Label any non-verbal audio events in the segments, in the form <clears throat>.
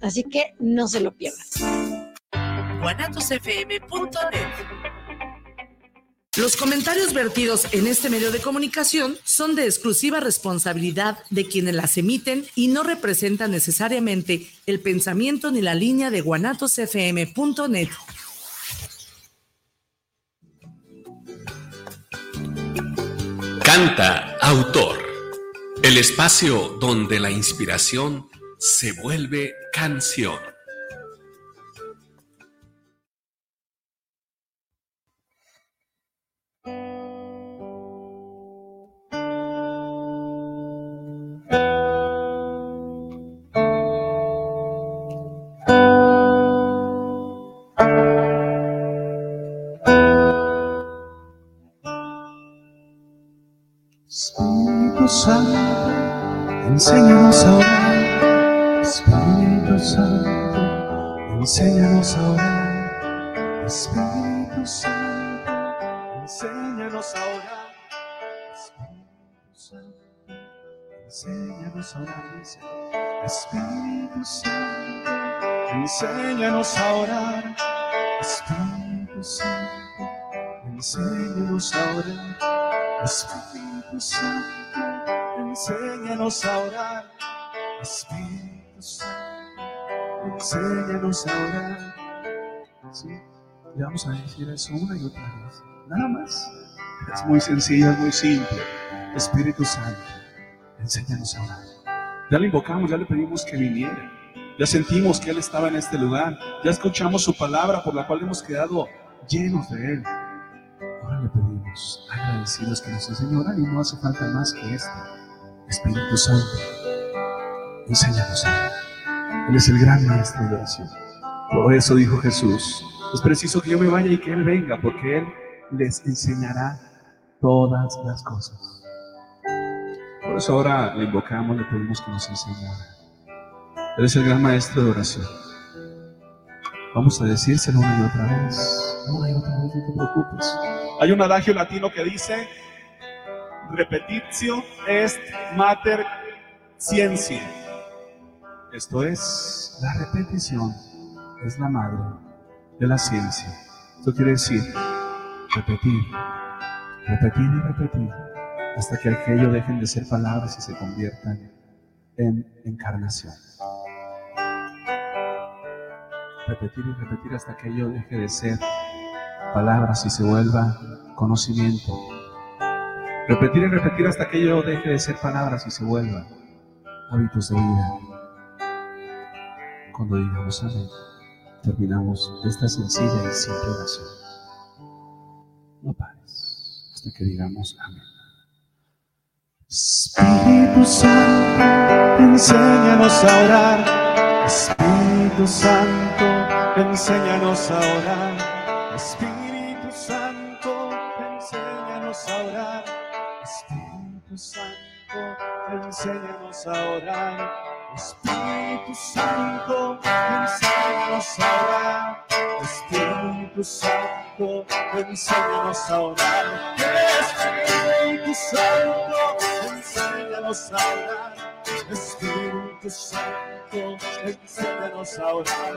Así que no se lo pierdan. Los comentarios vertidos en este medio de comunicación son de exclusiva responsabilidad de quienes las emiten y no representan necesariamente el pensamiento ni la línea de guanatosfm.net. Canta autor. El espacio donde la inspiración se vuelve canción. Espíritu Santo, enséñanos a orar. Espíritu Santo, enséñanos a orar. Espíritu Santo, enséñanos a orar. Espíritu Santo, enséñanos a orar. Sí, vamos a decir eso una y otra vez. Nada más. Es muy sencillo, es muy simple. Espíritu Santo, enséñanos a orar. Ya le invocamos, ya le pedimos que viniera. Ya sentimos que Él estaba en este lugar. Ya escuchamos su palabra por la cual hemos quedado llenos de Él. Ahora le pedimos, agradecidos que nos enseñó y no hace falta más que esto. Espíritu Santo, enséñanos a orar. Él es el gran maestro de oración. Por eso dijo Jesús, es preciso que yo me vaya y que Él venga, porque Él les enseñará todas las cosas. Por eso ahora le invocamos, le pedimos que nos enseñe. Él es el gran maestro de oración. Vamos a decírselo una y otra vez. Una y otra vez, no te preocupes. Hay un adagio latino que dice, repetitio est mater ciencia. Esto es, la repetición es la madre de la ciencia. Esto quiere decir, repetir, repetir y repetir, hasta que aquello dejen de ser palabras y se conviertan en encarnación. Repetir y repetir hasta que aquello deje de ser palabras y se vuelva conocimiento. Repetir y repetir hasta que ello deje de ser palabras y se vuelva hábitos de vida. Cuando digamos amén, terminamos esta sencilla y simple oración. No pares hasta que digamos amén. Espíritu Santo, enséñanos a orar. Espíritu Santo, enséñanos a orar. Espíritu Santo, enséñanos a orar. Espíritu Santo, enséñanos a orar. Espíritu Santo, enséñanos a orar. Espíritu Santo, enséñanos a orar. Espíritu Santo, enciéndenos a orar, Espíritu Santo, enciéndenos a orar.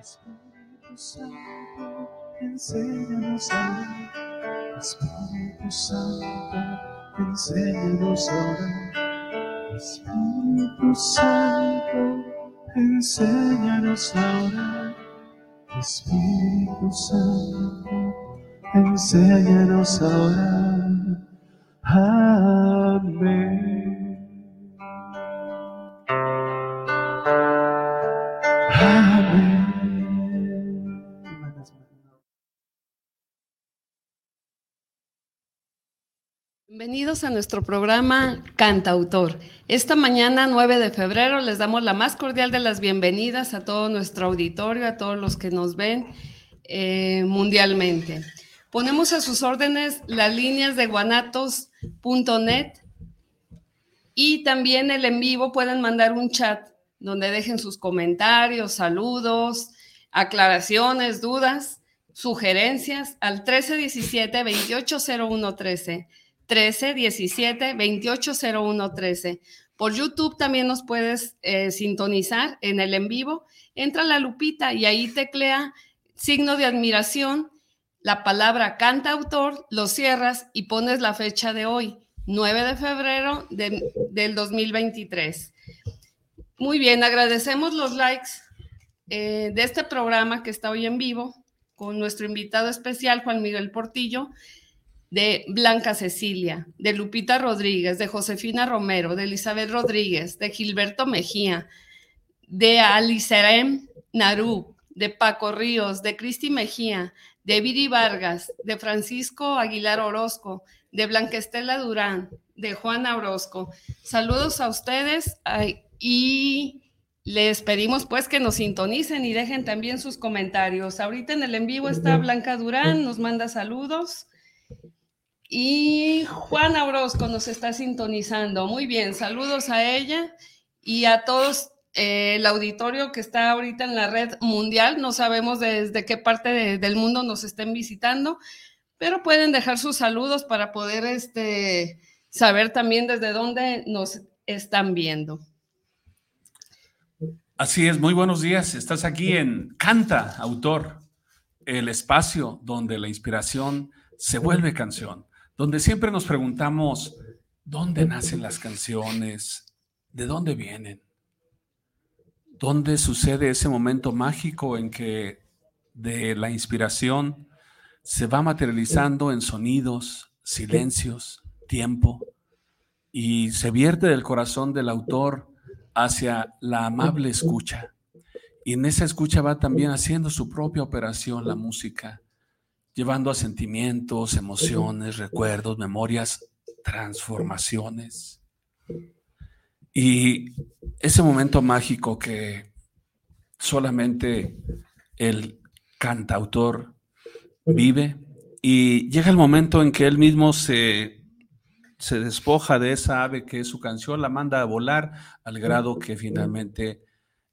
Espíritu Santo, enséñanos a orar. Santo, enséñanos a orar. Espíritu Santo, enséñanos a orar. Espíritu Santo, enséñanos a orar. Amén. Bienvenidos a nuestro programa Cantautor. Esta mañana, 9 de febrero, les damos la más cordial de las bienvenidas a todo nuestro auditorio, a todos los que nos ven eh, mundialmente. Ponemos a sus órdenes las líneas de guanatos.net Y también el en vivo pueden mandar un chat donde dejen sus comentarios, saludos, aclaraciones, dudas, sugerencias al 1317 280113 1317 280113 Por YouTube también nos puedes eh, sintonizar en el en vivo. Entra la lupita y ahí teclea signo de admiración, la palabra canta autor, lo cierras y pones la fecha de hoy, 9 de febrero del 2023. Muy bien, agradecemos los likes eh, de este programa que está hoy en vivo con nuestro invitado especial, Juan Miguel Portillo, de Blanca Cecilia, de Lupita Rodríguez, de Josefina Romero, de Elizabeth Rodríguez, de Gilberto Mejía, de Alicerem Narú, de Paco Ríos, de Cristi Mejía, de Viri Vargas, de Francisco Aguilar Orozco, de Blanca Estela Durán, de Juana Orozco. Saludos a ustedes y les pedimos pues que nos sintonicen y dejen también sus comentarios. Ahorita en el en vivo está Blanca Durán, nos manda saludos. Y Juana Orozco nos está sintonizando. Muy bien, saludos a ella y a todos eh, el auditorio que está ahorita en la red mundial. No sabemos desde qué parte del mundo nos estén visitando, pero pueden dejar sus saludos para poder este, saber también desde dónde nos están viendo. Así es, muy buenos días. Estás aquí en Canta, autor, el espacio donde la inspiración se vuelve canción, donde siempre nos preguntamos, ¿dónde nacen las canciones? ¿De dónde vienen? ¿Dónde sucede ese momento mágico en que de la inspiración se va materializando en sonidos, silencios, tiempo, y se vierte del corazón del autor hacia la amable escucha? Y en esa escucha va también haciendo su propia operación la música, llevando a sentimientos, emociones, recuerdos, memorias, transformaciones. Y ese momento mágico que solamente el cantautor vive y llega el momento en que él mismo se, se despoja de esa ave que es su canción, la manda a volar al grado que finalmente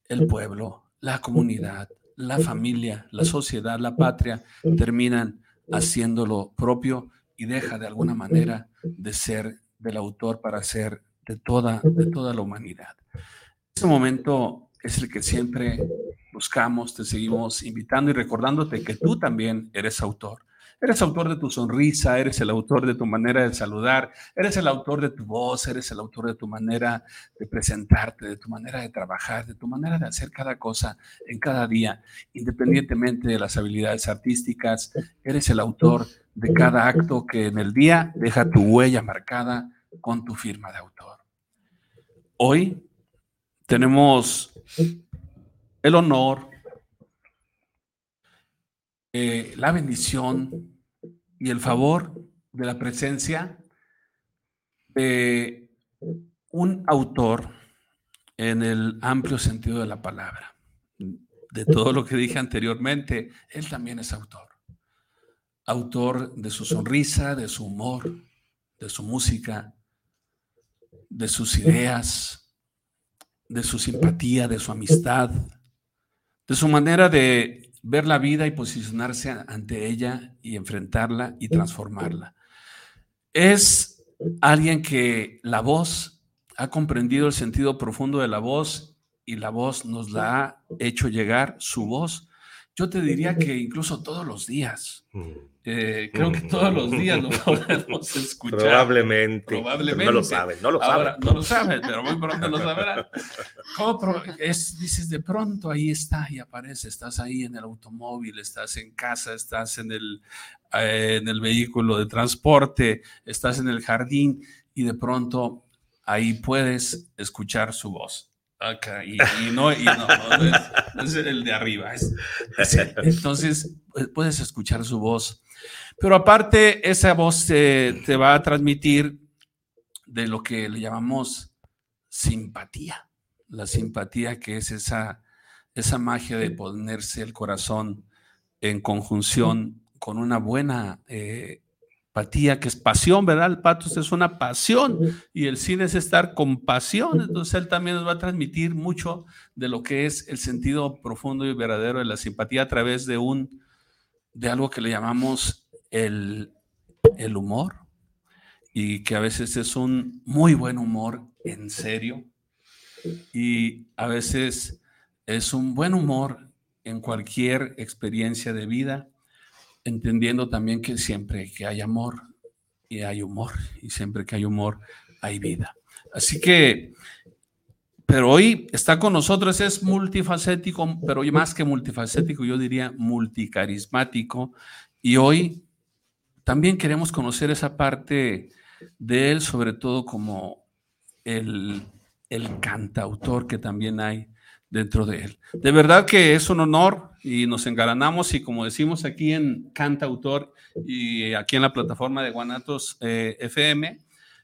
el pueblo, la comunidad, la familia, la sociedad, la patria terminan haciéndolo propio y deja de alguna manera de ser del autor para ser de toda, de toda la humanidad. Ese momento es el que siempre buscamos, te seguimos invitando y recordándote que tú también eres autor. Eres autor de tu sonrisa, eres el autor de tu manera de saludar, eres el autor de tu voz, eres el autor de tu manera de presentarte, de tu manera de trabajar, de tu manera de hacer cada cosa en cada día, independientemente de las habilidades artísticas. Eres el autor de cada acto que en el día deja tu huella marcada con tu firma de autor. Hoy tenemos el honor, eh, la bendición y el favor de la presencia de un autor en el amplio sentido de la palabra. De todo lo que dije anteriormente, él también es autor. Autor de su sonrisa, de su humor, de su música, de sus ideas, de su simpatía, de su amistad, de su manera de ver la vida y posicionarse ante ella y enfrentarla y transformarla. Es alguien que la voz ha comprendido el sentido profundo de la voz y la voz nos la ha hecho llegar, su voz. Yo te diría que incluso todos los días. Mm. Eh, creo que todos los días lo <laughs> podemos escuchar. Probablemente. Probablemente. No lo saben, no lo saben. no lo saben, pero muy pronto lo sabrán. <laughs> ¿Cómo es, dices, de pronto ahí está y aparece. Estás ahí en el automóvil, estás en casa, estás en el, eh, en el vehículo de transporte, estás en el jardín y de pronto ahí puedes escuchar su voz. Acá, y, no, y no, no, es, el de arriba. entonces, puedes escuchar su voz pero aparte, esa voz te, va a transmitir de lo que le llamamos simpatía. La simpatía que es esa, esa magia de ponerse el corazón en conjunción con una buena eh, empatía, que es pasión, ¿verdad? El patos es una pasión y el cine es estar con pasión. Entonces él también nos va a transmitir mucho de lo que es el sentido profundo y verdadero de la simpatía a través de un, de algo que le llamamos el, el humor y que a veces es un muy buen humor en serio y a veces es un buen humor en cualquier experiencia de vida entendiendo también que siempre que hay amor y hay humor, y siempre que hay humor hay vida. Así que, pero hoy está con nosotros, es multifacético, pero más que multifacético, yo diría multicarismático, y hoy también queremos conocer esa parte de él, sobre todo como el, el cantautor que también hay dentro de él. De verdad que es un honor y nos engalanamos y como decimos aquí en Canta Autor y aquí en la plataforma de Guanatos eh, FM,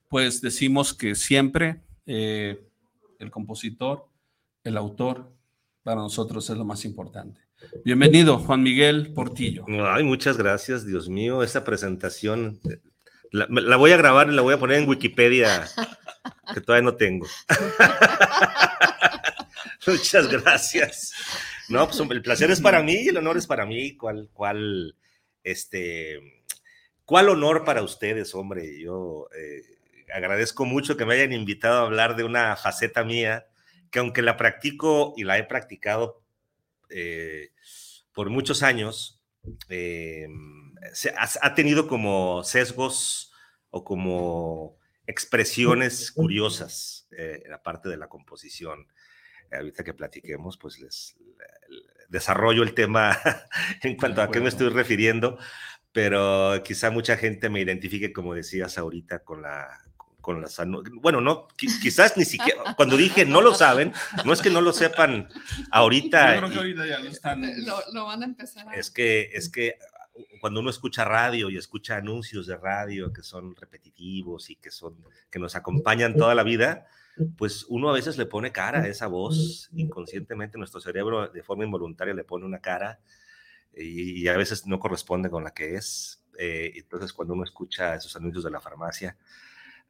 pues decimos que siempre eh, el compositor, el autor, para nosotros es lo más importante. Bienvenido, Juan Miguel Portillo. Ay, muchas gracias, Dios mío, esa presentación la, la voy a grabar y la voy a poner en Wikipedia, que todavía no tengo. <laughs> Muchas gracias. No, pues el placer es para mí y el honor es para mí. ¿Cuál, cuál, este, cuál honor para ustedes, hombre? Yo eh, agradezco mucho que me hayan invitado a hablar de una faceta mía que aunque la practico y la he practicado eh, por muchos años, eh, se, ha, ha tenido como sesgos o como expresiones curiosas en la parte de la composición ahorita que platiquemos, pues les, desarrollo el tema <laughs> en cuanto a qué me estoy refiriendo, pero quizá mucha gente me identifique, como decías ahorita, con la con las bueno, no, quizás ni siquiera, cuando dije no lo saben, no es que no lo sepan ahorita. Yo creo que ahorita ya lo están. Lo, lo van a empezar a... Es que, es que cuando uno escucha radio y escucha anuncios de radio que son repetitivos y que son, que nos acompañan toda la vida, pues uno a veces le pone cara a esa voz, inconscientemente nuestro cerebro de forma involuntaria le pone una cara y, a veces no corresponde con la que es. Eh, entonces cuando uno escucha esos anuncios de la farmacia,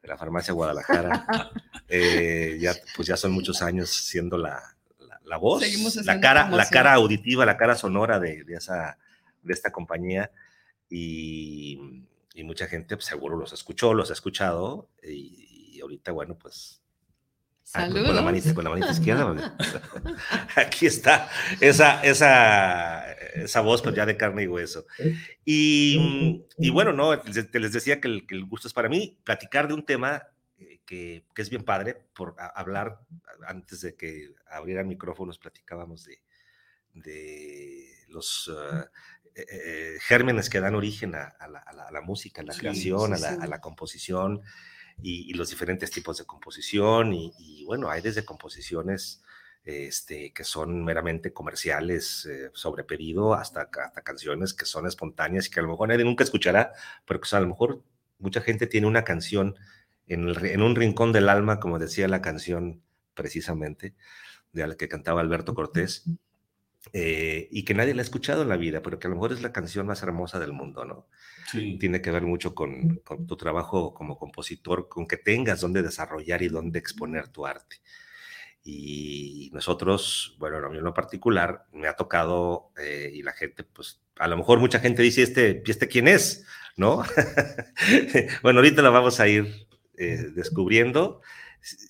de la farmacia Guadalajara, <laughs> eh, ya, pues ya son muchos años siendo la, la, voz, la cara, la cara auditiva, la cara sonora de, de, esa, de esta compañía y, y mucha gente pues, seguro los escuchó, los ha escuchado y, y ahorita, bueno, pues Saludos. Con la manita, con la manita izquierda. <laughs> <laughs> Aquí está esa, esa, esa voz, pues ya de carne y hueso. Y, y bueno, no, te les decía que el, que el, gusto es para mí platicar de un tema eh, que, que, es bien padre, por hablar, antes de que abrieran micrófonos, platicábamos de, de los uh, eh, gérmenes que dan origen a, a, la, a, la, la, música, a la sí, creación, sí, sí. a la composición y, y, los diferentes tipos de composición y, y, bueno, hay desde composiciones este, que son meramente comerciales eh, sobre pedido hasta, hasta canciones que son espontáneas y que a lo mejor nadie nunca escuchará, pero que o sea, a lo mejor mucha gente tiene una canción en, el, en, un rincón del alma, como decía la canción precisamente, de la que cantaba Alberto Cortés, eh, y que nadie la ha escuchado en la vida, pero que a lo mejor es la canción más hermosa del mundo, ¿no? Sí. Tiene que ver mucho con, con, tu trabajo como compositor, con que tengas dónde desarrollar y dónde exponer tu arte. Y nosotros, bueno, a mí en lo particular, me ha tocado, eh, y la gente, pues, a lo mejor mucha gente dice, ¿este, este quién es? ¿No? <laughs> bueno, ahorita lo vamos a ir eh, descubriendo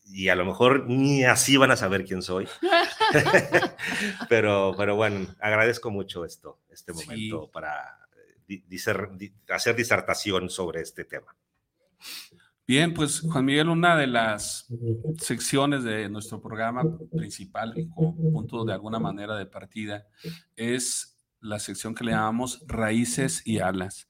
y a lo mejor ni así van a saber quién soy. <laughs> <laughs> pero, pero bueno, agradezco mucho esto, este momento sí. para diser, hacer disertación sobre este tema. Bien, pues Juan Miguel, una de las secciones de nuestro programa principal, como punto de alguna manera de partida, es la sección que le llamamos raíces y alas.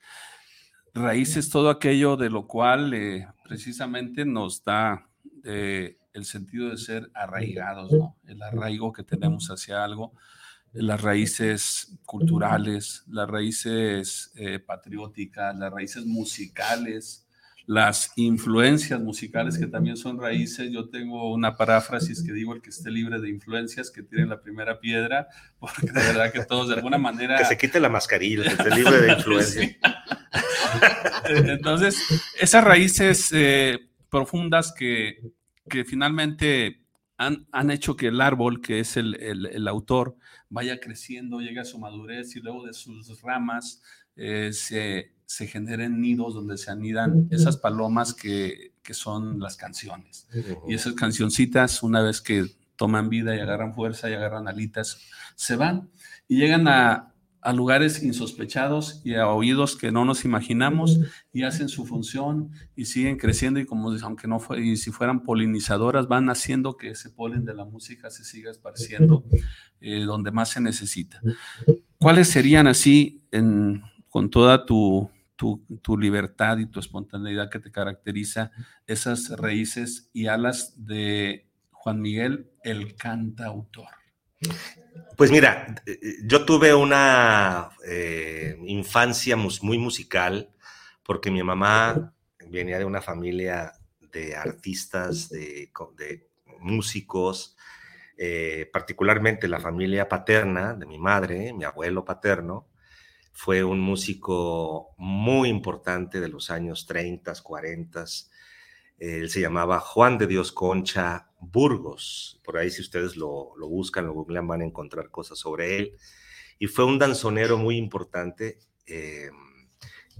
Raíces, todo aquello de lo cual eh, precisamente nos da eh, el sentido de ser arraigados, ¿no? El arraigo que tenemos hacia algo, las raíces culturales, las raíces eh, patrióticas, las raíces musicales, las influencias musicales que también son raíces. Yo tengo una paráfrasis que digo, el que esté libre de influencias, que tiene la primera piedra, <laughs> porque de verdad que todos de alguna manera... Que se quite la mascarilla, que esté libre de <laughs> influencias. <laughs> Entonces, esas raíces eh, profundas que, que finalmente han, han, hecho que el árbol, que es el, el, autor, vaya creciendo, llegue a su madurez y luego de sus ramas eh, se, se, generen nidos donde se anidan esas palomas que, que son las canciones. Y esas cancioncitas, una vez que toman vida y agarran fuerza y agarran alitas, se van y llegan a, a lugares insospechados y a oídos que no nos imaginamos y hacen su función y siguen creciendo y como aunque no fue, y si fueran polinizadoras van haciendo que ese polen de la música se siga esparciendo eh, donde más se necesita. ¿Cuáles serían así en, con toda tu, tu, tu, libertad y tu espontaneidad que te caracteriza esas raíces y alas de Juan Miguel el cantautor? Pues mira, yo tuve una eh, infancia muy musical porque mi mamá venía de una familia de artistas, de, músicos, eh, particularmente la familia paterna de mi madre, mi abuelo paterno, fue un músico muy importante de los años 30, 40. Él se llamaba Juan de Dios Concha Burgos. Por ahí si ustedes lo, lo buscan, lo googlean, van a encontrar cosas sobre él. Y fue un danzonero muy importante, eh,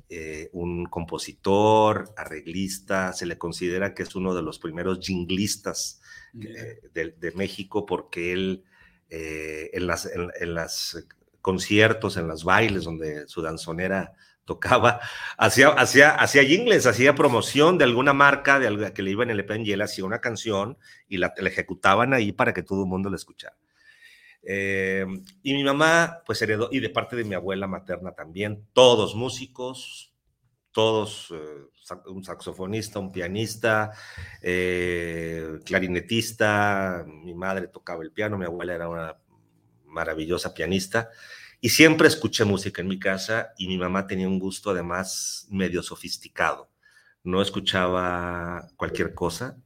eh, un compositor, arreglista, se le considera que es uno de los primeros jinglistas eh, de, de, México porque él en las, en, en las conciertos, en los bailes donde su danzonera tocaba, hacía, hacía, hacía jingles, hacía promoción de alguna marca de algo que le iba en el y él hacía una canción y la, la, ejecutaban ahí para que todo el mundo la escuchara. Eh, y mi mamá, pues heredó, y de parte de mi abuela materna también, todos músicos, todos, eh, un saxofonista, un pianista, eh, clarinetista, mi madre tocaba el piano, mi abuela era una maravillosa pianista. Y siempre escuché música en mi casa y mi mamá tenía un gusto además medio sofisticado. No escuchaba cualquier cosa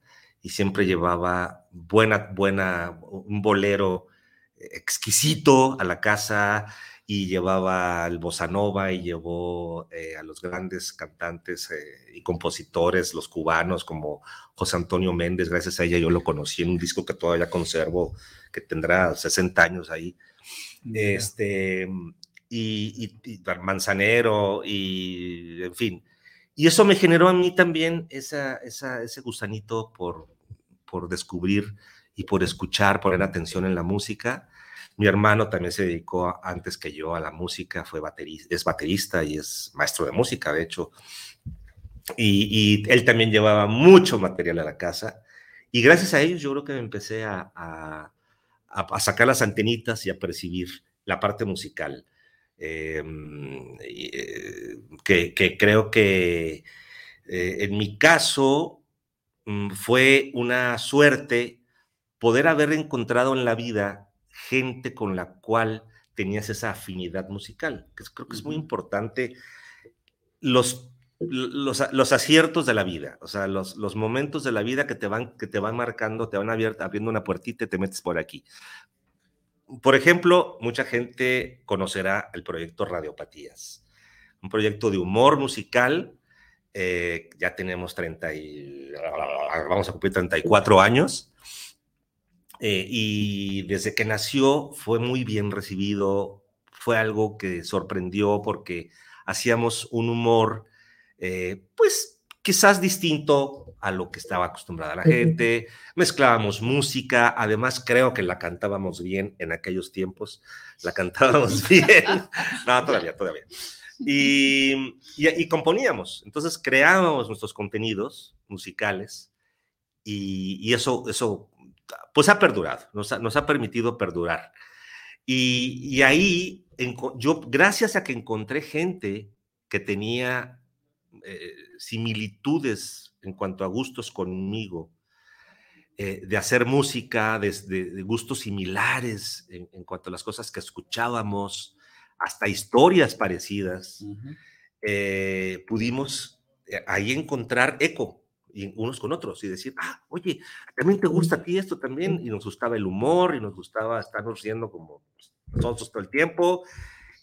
y siempre llevaba buena, buena, un bolero exquisito a la casa y llevaba el bossa nova y llevó eh, a los grandes cantantes eh, y compositores, los cubanos como José Antonio Méndez, gracias a ella yo lo conocí en un disco que todavía conservo, que tendrá 60 años ahí este, y, y, y, Manzanero, y en fin. Y eso me generó a mí también esa, esa, ese gusanito por, por descubrir y por escuchar, poner atención en la música. Mi hermano también se dedicó a, antes que yo a la música, fue baterista, es baterista y es maestro de música, de hecho. Y, y, él también llevaba mucho material a la casa. Y gracias a ellos yo creo que me empecé a, a, a, a sacar las antenitas y a percibir la parte musical. Em, eh, que, que, creo que eh, en mi caso mm, fue una suerte poder haber encontrado en la vida gente con la cual tenías esa afinidad musical, que creo que es muy importante los los, los, aciertos de la vida, o sea, los, los, momentos de la vida que te van, que te van marcando, te van abriendo, abriendo una puertita y te metes por aquí. Por ejemplo, mucha gente conocerá el proyecto Radiopatías, un proyecto de humor musical. Eh, ya tenemos 30 y, vamos a cumplir 34 años. Eh, y desde que nació fue muy bien recibido, fue algo que sorprendió porque hacíamos un humor eh, pues quizás distinto a lo que estaba acostumbrada la gente, mezclábamos música, además creo que la cantábamos bien en aquellos tiempos, la cantábamos <laughs> bien, no, todavía, todavía. Y, y, y, componíamos, entonces creábamos nuestros contenidos musicales y, y eso, eso pues ha perdurado, nos ha, nos ha permitido perdurar. Y, y ahí, en, yo, gracias a que encontré gente que tenía eh, similitudes en cuanto a gustos conmigo, eh, de hacer música, de, de, de gustos similares en, en, cuanto a las cosas que escuchábamos, hasta historias parecidas, uh -huh. eh, pudimos ahí encontrar eco y unos con otros y decir, ah, oye, también te gusta a ti esto también, y nos gustaba el humor y nos gustaba estarnos riendo como nosotros todo el tiempo,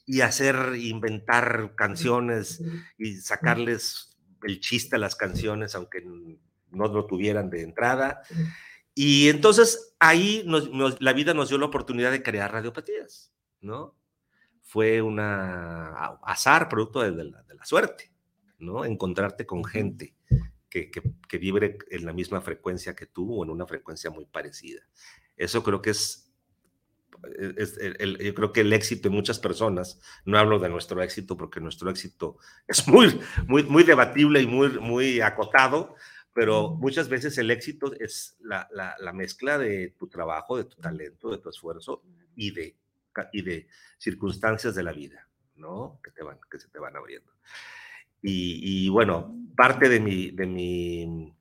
y hacer, inventar canciones y sacarles el chiste a las canciones, aunque no lo tuvieran de entrada. Y entonces ahí nos- nos- la vida nos dio la oportunidad de crear radiopatías, ¿no? Fue una a- azar, producto de, de la, de la suerte, ¿no? Encontrarte con gente que, que, que vibre en la misma frecuencia que tú o en una frecuencia muy parecida. Eso creo que es, es el- el- yo creo que el éxito de muchas personas, no hablo de nuestro éxito porque nuestro éxito <laughs> es muy, muy, muy debatible y muy, muy acotado, pero muchas veces el éxito es la, la, la mezcla de tu trabajo, de tu talento, de tu esfuerzo y de, y de circunstancias de la vida, ¿no? Que, te van, que se te van abriendo. Y, y bueno, parte de mi, de mi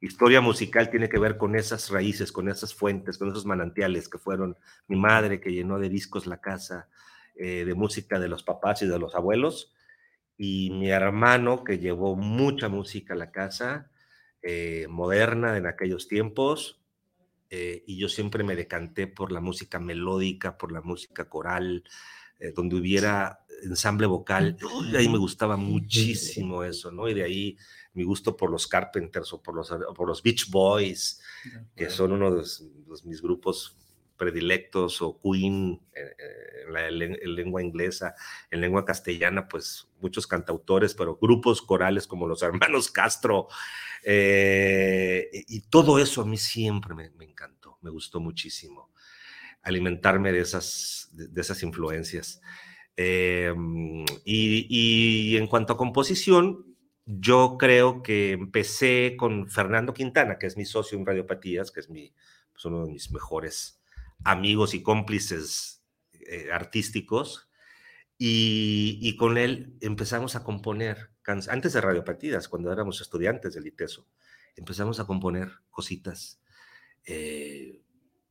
historia musical tiene que ver con esas raíces, con esas fuentes, con esos manantiales que fueron mi madre que llenó de discos la casa, eh, de música de los papás y de los abuelos, y mi hermano que llevó mucha música a la casa, eh, moderna en aquellos tiempos, eh, y yo siempre me decanté por la música melódica, por la música coral, donde hubiera ensamble vocal. Uy, ahí me gustaba muchísimo eso, ¿no? Y de ahí mi gusto por los Carpenters o por los, o por los Beach Boys, que son uno de, los- mis grupos predilectos, o Queen eh, eh, en, la, en lengua inglesa, en lengua castellana, pues muchos cantautores, pero grupos corales como los <laughs> hermanos Castro, eh, y todo eso a mí siempre me, me encantó, me gustó muchísimo alimentarme de esas, de esas influencias. Eh, y, y en cuanto a composición, yo creo que empecé con Fernando Quintana, que es mi socio en Radiopatías, que es mi, pues, uno de mis mejores amigos y cómplices eh, artísticos. Y, y con él empezamos a componer, antes de Radiopatías, cuando éramos estudiantes del ITESO, empezamos a componer cositas eh,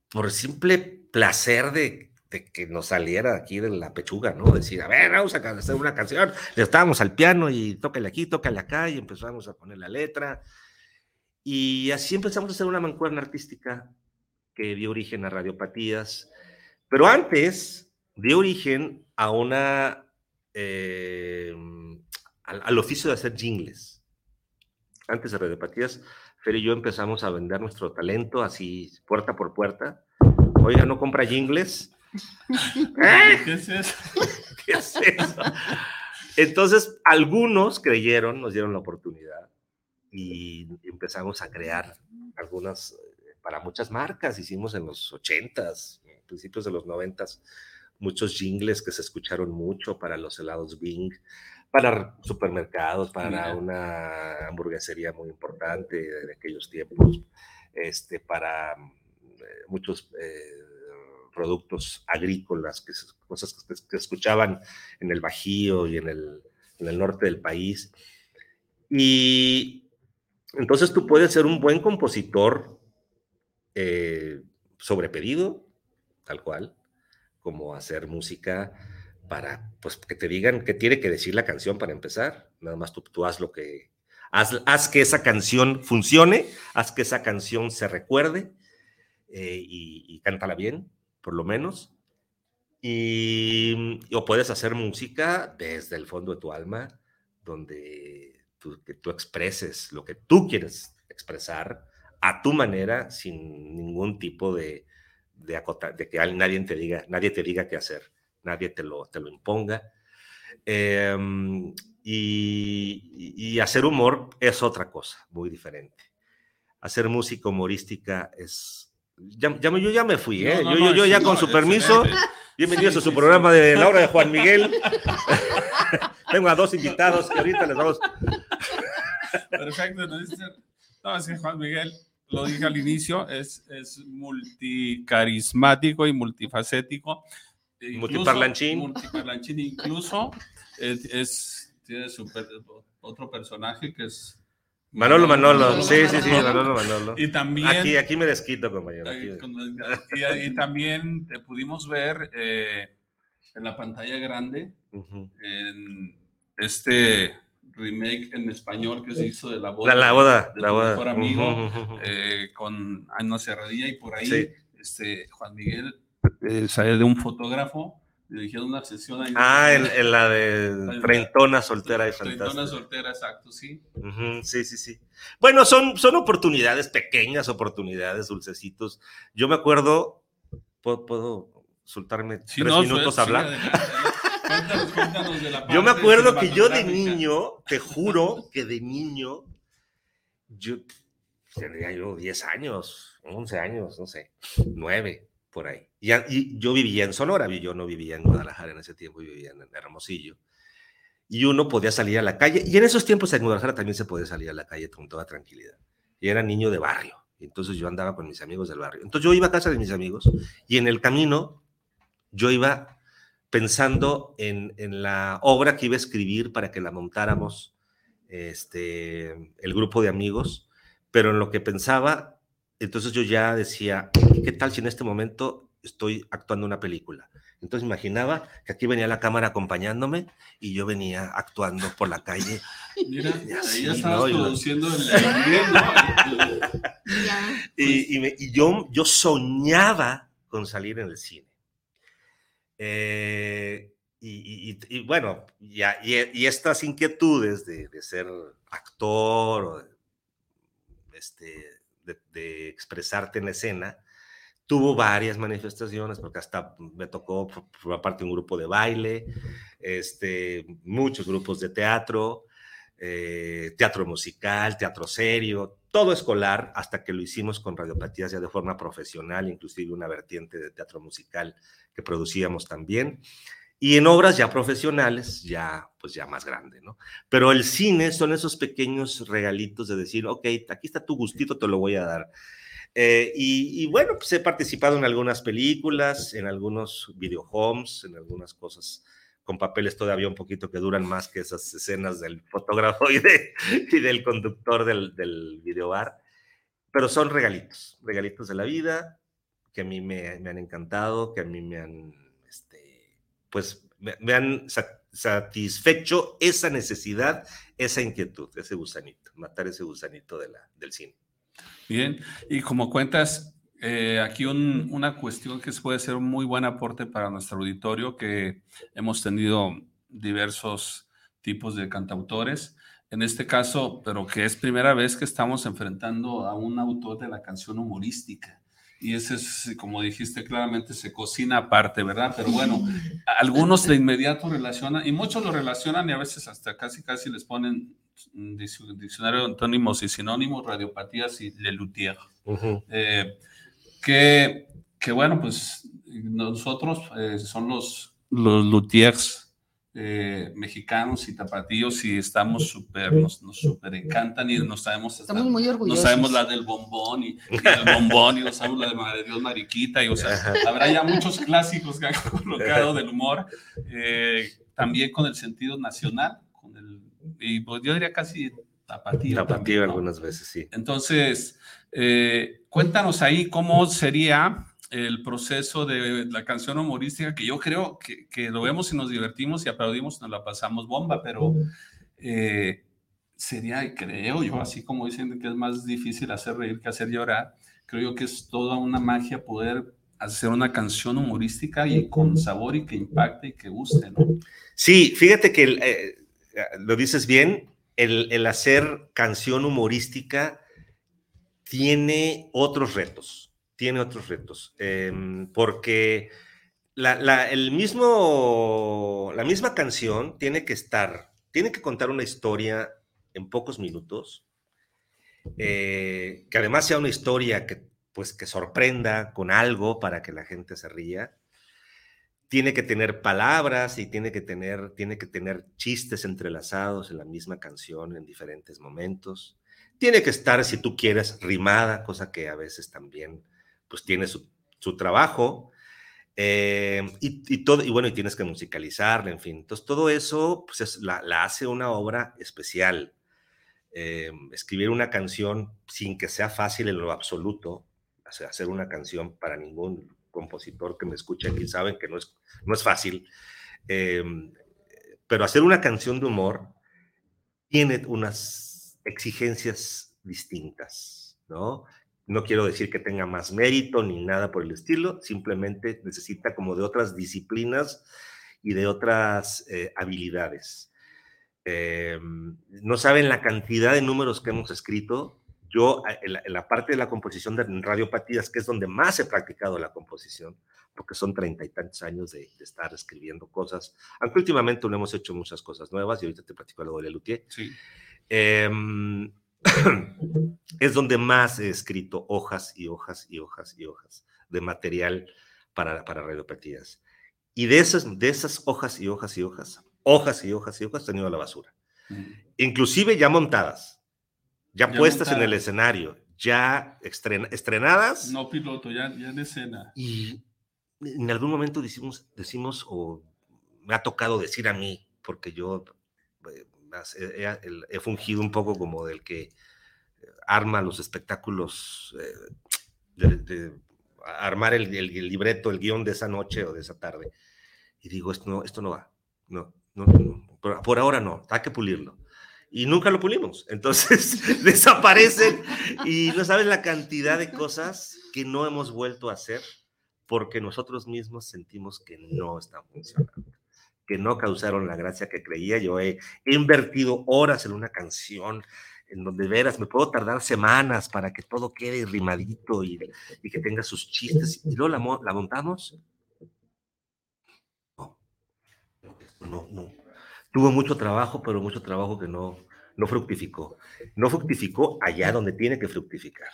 por simple placer de, de que nos saliera aquí de la pechuga, ¿no? Decir, a ver, vamos a hacer una canción. Le estábamos al piano y tócale aquí, tócale acá, y empezamos a poner la letra. Y así empezamos a hacer una mancuerna artística que dio origen a Radiopatías. Pero antes dio origen a una. eh, al, al oficio de hacer jingles. Antes de Radiopatías, Fer y yo empezamos a vender nuestro talento así, puerta por puerta. Oiga, ¿no compra jingles? ¿Eh? ¿Qué es eso? <laughs> ¿Qué es eso? Entonces, algunos creyeron, nos dieron la oportunidad y empezamos a crear algunas eh, para muchas marcas. Hicimos en los 80s, principios de los 90s, muchos jingles que se escucharon mucho para los helados Bing, para supermercados, para una hamburguesería muy importante de aquellos tiempos, este, para eh, muchos eh, productos agrícolas, que, cosas que, escuchaban en el Bajío y en el, en el norte del país. Y entonces tú puedes ser un buen compositor eh, sobre pedido, tal cual, como hacer música para pues, que te digan qué tiene que decir la canción para empezar. Nada más tú, tú haz lo que... Haz, haz que esa canción funcione, haz que esa canción se recuerde eh, y, y cántala bien, por lo menos. Y, o puedes hacer música desde el fondo de tu alma, donde tú, expreses lo que tú quieres expresar a tu manera, sin ningún tipo de, de, acota- de que nadie te diga, nadie te diga qué hacer, nadie te lo, te lo imponga. Em, y, y hacer humor es otra cosa, muy diferente. Hacer música humorística es... Ya, ya me- yo ya me fui, ¿eh? No, no, yo, yo, ya con su permiso. Bienvenidos Sí, a su sí, programa de la hora de Juan Miguel. <laughs> Tengo a dos invitados que ahorita les vamos. Perfecto. No, es, no, es que Juan Miguel, lo dije al inicio, es, es multicarismático y multifacético. E incluso- Multiparlanchín. Multiparlanchín, incluso es, es- tiene su per- otro personaje que es Manolo Manolo. Sí, sí, sí, Manolo Manolo. Y también. Aquí, aquí me desquito, compañero. Aquí. Y, y también te pudimos ver eh, en la pantalla grande en este remake en español que se hizo de la boda. La, la boda, de la boda. mejor amigo eh, con Ana Serradilla y por ahí Sí. este, Juan Miguel eh, sale de un fotógrafo dirigiendo una sesión ahí. Ah, en, en la de Treintona Soltera Treintona Fantástica. soltera, exacto, sí. Sí, sí, sí. Bueno, son, son oportunidades, pequeñas oportunidades, dulcecitos. Yo me acuerdo, ¿puedo, puedo soltarme Sí, tres no, minutos a hablar? adelante. Cuéntanos, cuéntanos de la Yo me acuerdo que yo de niño, te juro que de niño, yo tendría yo 10 años, 11 años, no sé, 9 por ahí. Y, yo vivía en Sonora, yo no vivía en Guadalajara en ese tiempo, vivía en Hermosillo. Y uno podía salir a la calle, y en esos tiempos en Guadalajara también se podía salir a la calle con toda tranquilidad. Y era niño de barrio, entonces yo andaba con mis amigos del barrio. Entonces yo iba a casa de mis amigos, y en el camino yo iba pensando en, en la obra que iba a escribir para que la montáramos este, el grupo de amigos, pero en lo que pensaba, entonces yo ya decía, "¿Y ¿qué tal si en este momento estoy actuando una película? Entonces imaginaba que aquí venía la cámara acompañándome y yo venía actuando por la calle. <laughs> Mira, Y ahí así, ya estabas ¿no? Produciendo. <laughs> Ya. Y, y me- y yo, yo soñaba con salir en el cine. Eh, y, y- y- y bueno, ya, y, y estas inquietudes de, de ser actor o de, este, de, de expresarte en la escena, tuvo varias manifestaciones, porque hasta me tocó for- formar parte de un grupo de baile, este, muchos grupos de teatro, eh, teatro musical, teatro serio, todo escolar, hasta que lo hicimos con radiopatías ya de forma profesional, inclusive una vertiente de teatro musical que producíamos también. Y en obras ya profesionales, ya pues ya más grande, ¿no? Pero el cine son esos pequeños regalitos de decir, ok, aquí está tu gustito, te lo voy a dar. Eh, y, y bueno, pues he participado en algunas películas, en algunos videohomes, en algunas cosas con papeles todavía un poquito que duran más que esas escenas del fotógrafo <laughs> y, de- y del conductor del, del videobar. Pero son regalitos, regalitos de la vida que a mí me, han encantado, que a mí me han, este, pues, me, han sa- satisfecho esa necesidad, esa inquietud, ese gusanito, matar ese gusanito del cine. Bien, y como cuentas, eh, aquí un- una cuestión que puede ser un muy buen aporte para nuestro auditorio, que hemos tenido diversos tipos de cantautores. En este caso, pero que es primera vez que estamos enfrentando a un autor de la canción humorística. Y ese es, como dijiste claramente, se cocina aparte, ¿verdad? Pero bueno, algunos de inmediato relacionan, y muchos lo relacionan y a veces hasta casi casi les ponen diccionario de antónimos y sinónimos, radiopatías y Lelutier. Eh, que, que bueno, pues nosotros eh, son los, los luthiers eh, mexicanos y tapatíos y estamos súper, nos, nos súper encantan y nos sabemos, hasta- Estamos muy no orgullosos. sabemos la del bombón y, y el bombón y no sabemos la de Madre Dios Mariquita y o sea, habrá ya muchos clásicos que han colocado del humor, eh, también con el sentido nacional, y pues yo diría casi tapatío. Tapatío algunas veces, sí. Entonces, eh, cuéntanos ahí cómo sería el proceso de la canción humorística, que yo creo que, que lo vemos y nos divertimos y aplaudimos, nos la pasamos bomba, pero eh, sería, creo yo, así como dicen que es más difícil hacer reír que hacer llorar, creo yo que es toda una magia poder hacer una canción humorística y con sabor y que impacte y que guste, ¿no? Sí, fíjate que eh, lo dices bien, el, hacer canción humorística tiene otros retos, tiene otros retos, em, porque la, la- el mismo, la misma canción tiene que estar, tiene que contar una historia en pocos minutos, eh, que además sea una historia que, pues, que sorprenda con algo para que la gente se ría tiene que tener palabras y tiene que tener, tiene que tener chistes entrelazados en la misma canción en diferentes momentos. Tiene que estar, si tú quieres, rimada, cosa que a veces también pues tiene su, su trabajo. Eh, y, todo, y bueno, y tienes que musicalizarla, en fin. Entonces, todo eso pues es- la, hace una obra especial. Eh, escribir una canción sin que sea fácil en lo absoluto, hacer una canción para ningún compositor que me escuche aquí saben que no es, no es fácil, eh, pero hacer una canción de humor tiene unas exigencias distintas, ¿no? No quiero decir que tenga más mérito ni nada por el estilo, simplemente necesita como de otras disciplinas y de otras eh, habilidades. Eh, no saben la cantidad de números que hemos escrito. Yo, en la, en la parte de la composición de radiopatías, que es donde más he practicado la composición, porque son treinta y tantos años de, de, estar escribiendo cosas, aunque últimamente no hemos hecho muchas cosas nuevas, y ahorita te platico algo de Lelutier. Sí. Eh, <clears throat> es donde más he escrito hojas y hojas y hojas y hojas de material para, para radiopatías. Y de esas, de esas hojas y hojas y hojas, hojas y hojas y hojas, he tenido a la basura. Mm. Inclusive ya montadas, ya, ya puestas en el escenario, ya estren, estrenadas. No piloto, ya, ya en escena. Y en algún momento decimos, decimos, o me ha tocado decir a mí, porque yo eh, he, he, fungido un poco como del que arma los espectáculos, eh, de, de, armar el, el, el, libreto, el guion de esa noche o de esa tarde. Y digo, esto no, esto no va, no, no, no por, por, ahora no, hay que pulirlo. Y nunca lo pulimos, entonces <laughs> desaparecen y no sabes la cantidad de cosas que no hemos vuelto a hacer porque nosotros mismos sentimos que no están funcionando que no causaron la gracia que creía. Yo he, invertido horas en una canción en donde veras me puedo tardar semanas para que todo quede rimadito y, y que tenga sus chistes. Y luego la, la montamos. No, no, no. Tuvo mucho trabajo, pero mucho trabajo que no, no fructificó. No fructificó allá donde tiene que fructificar.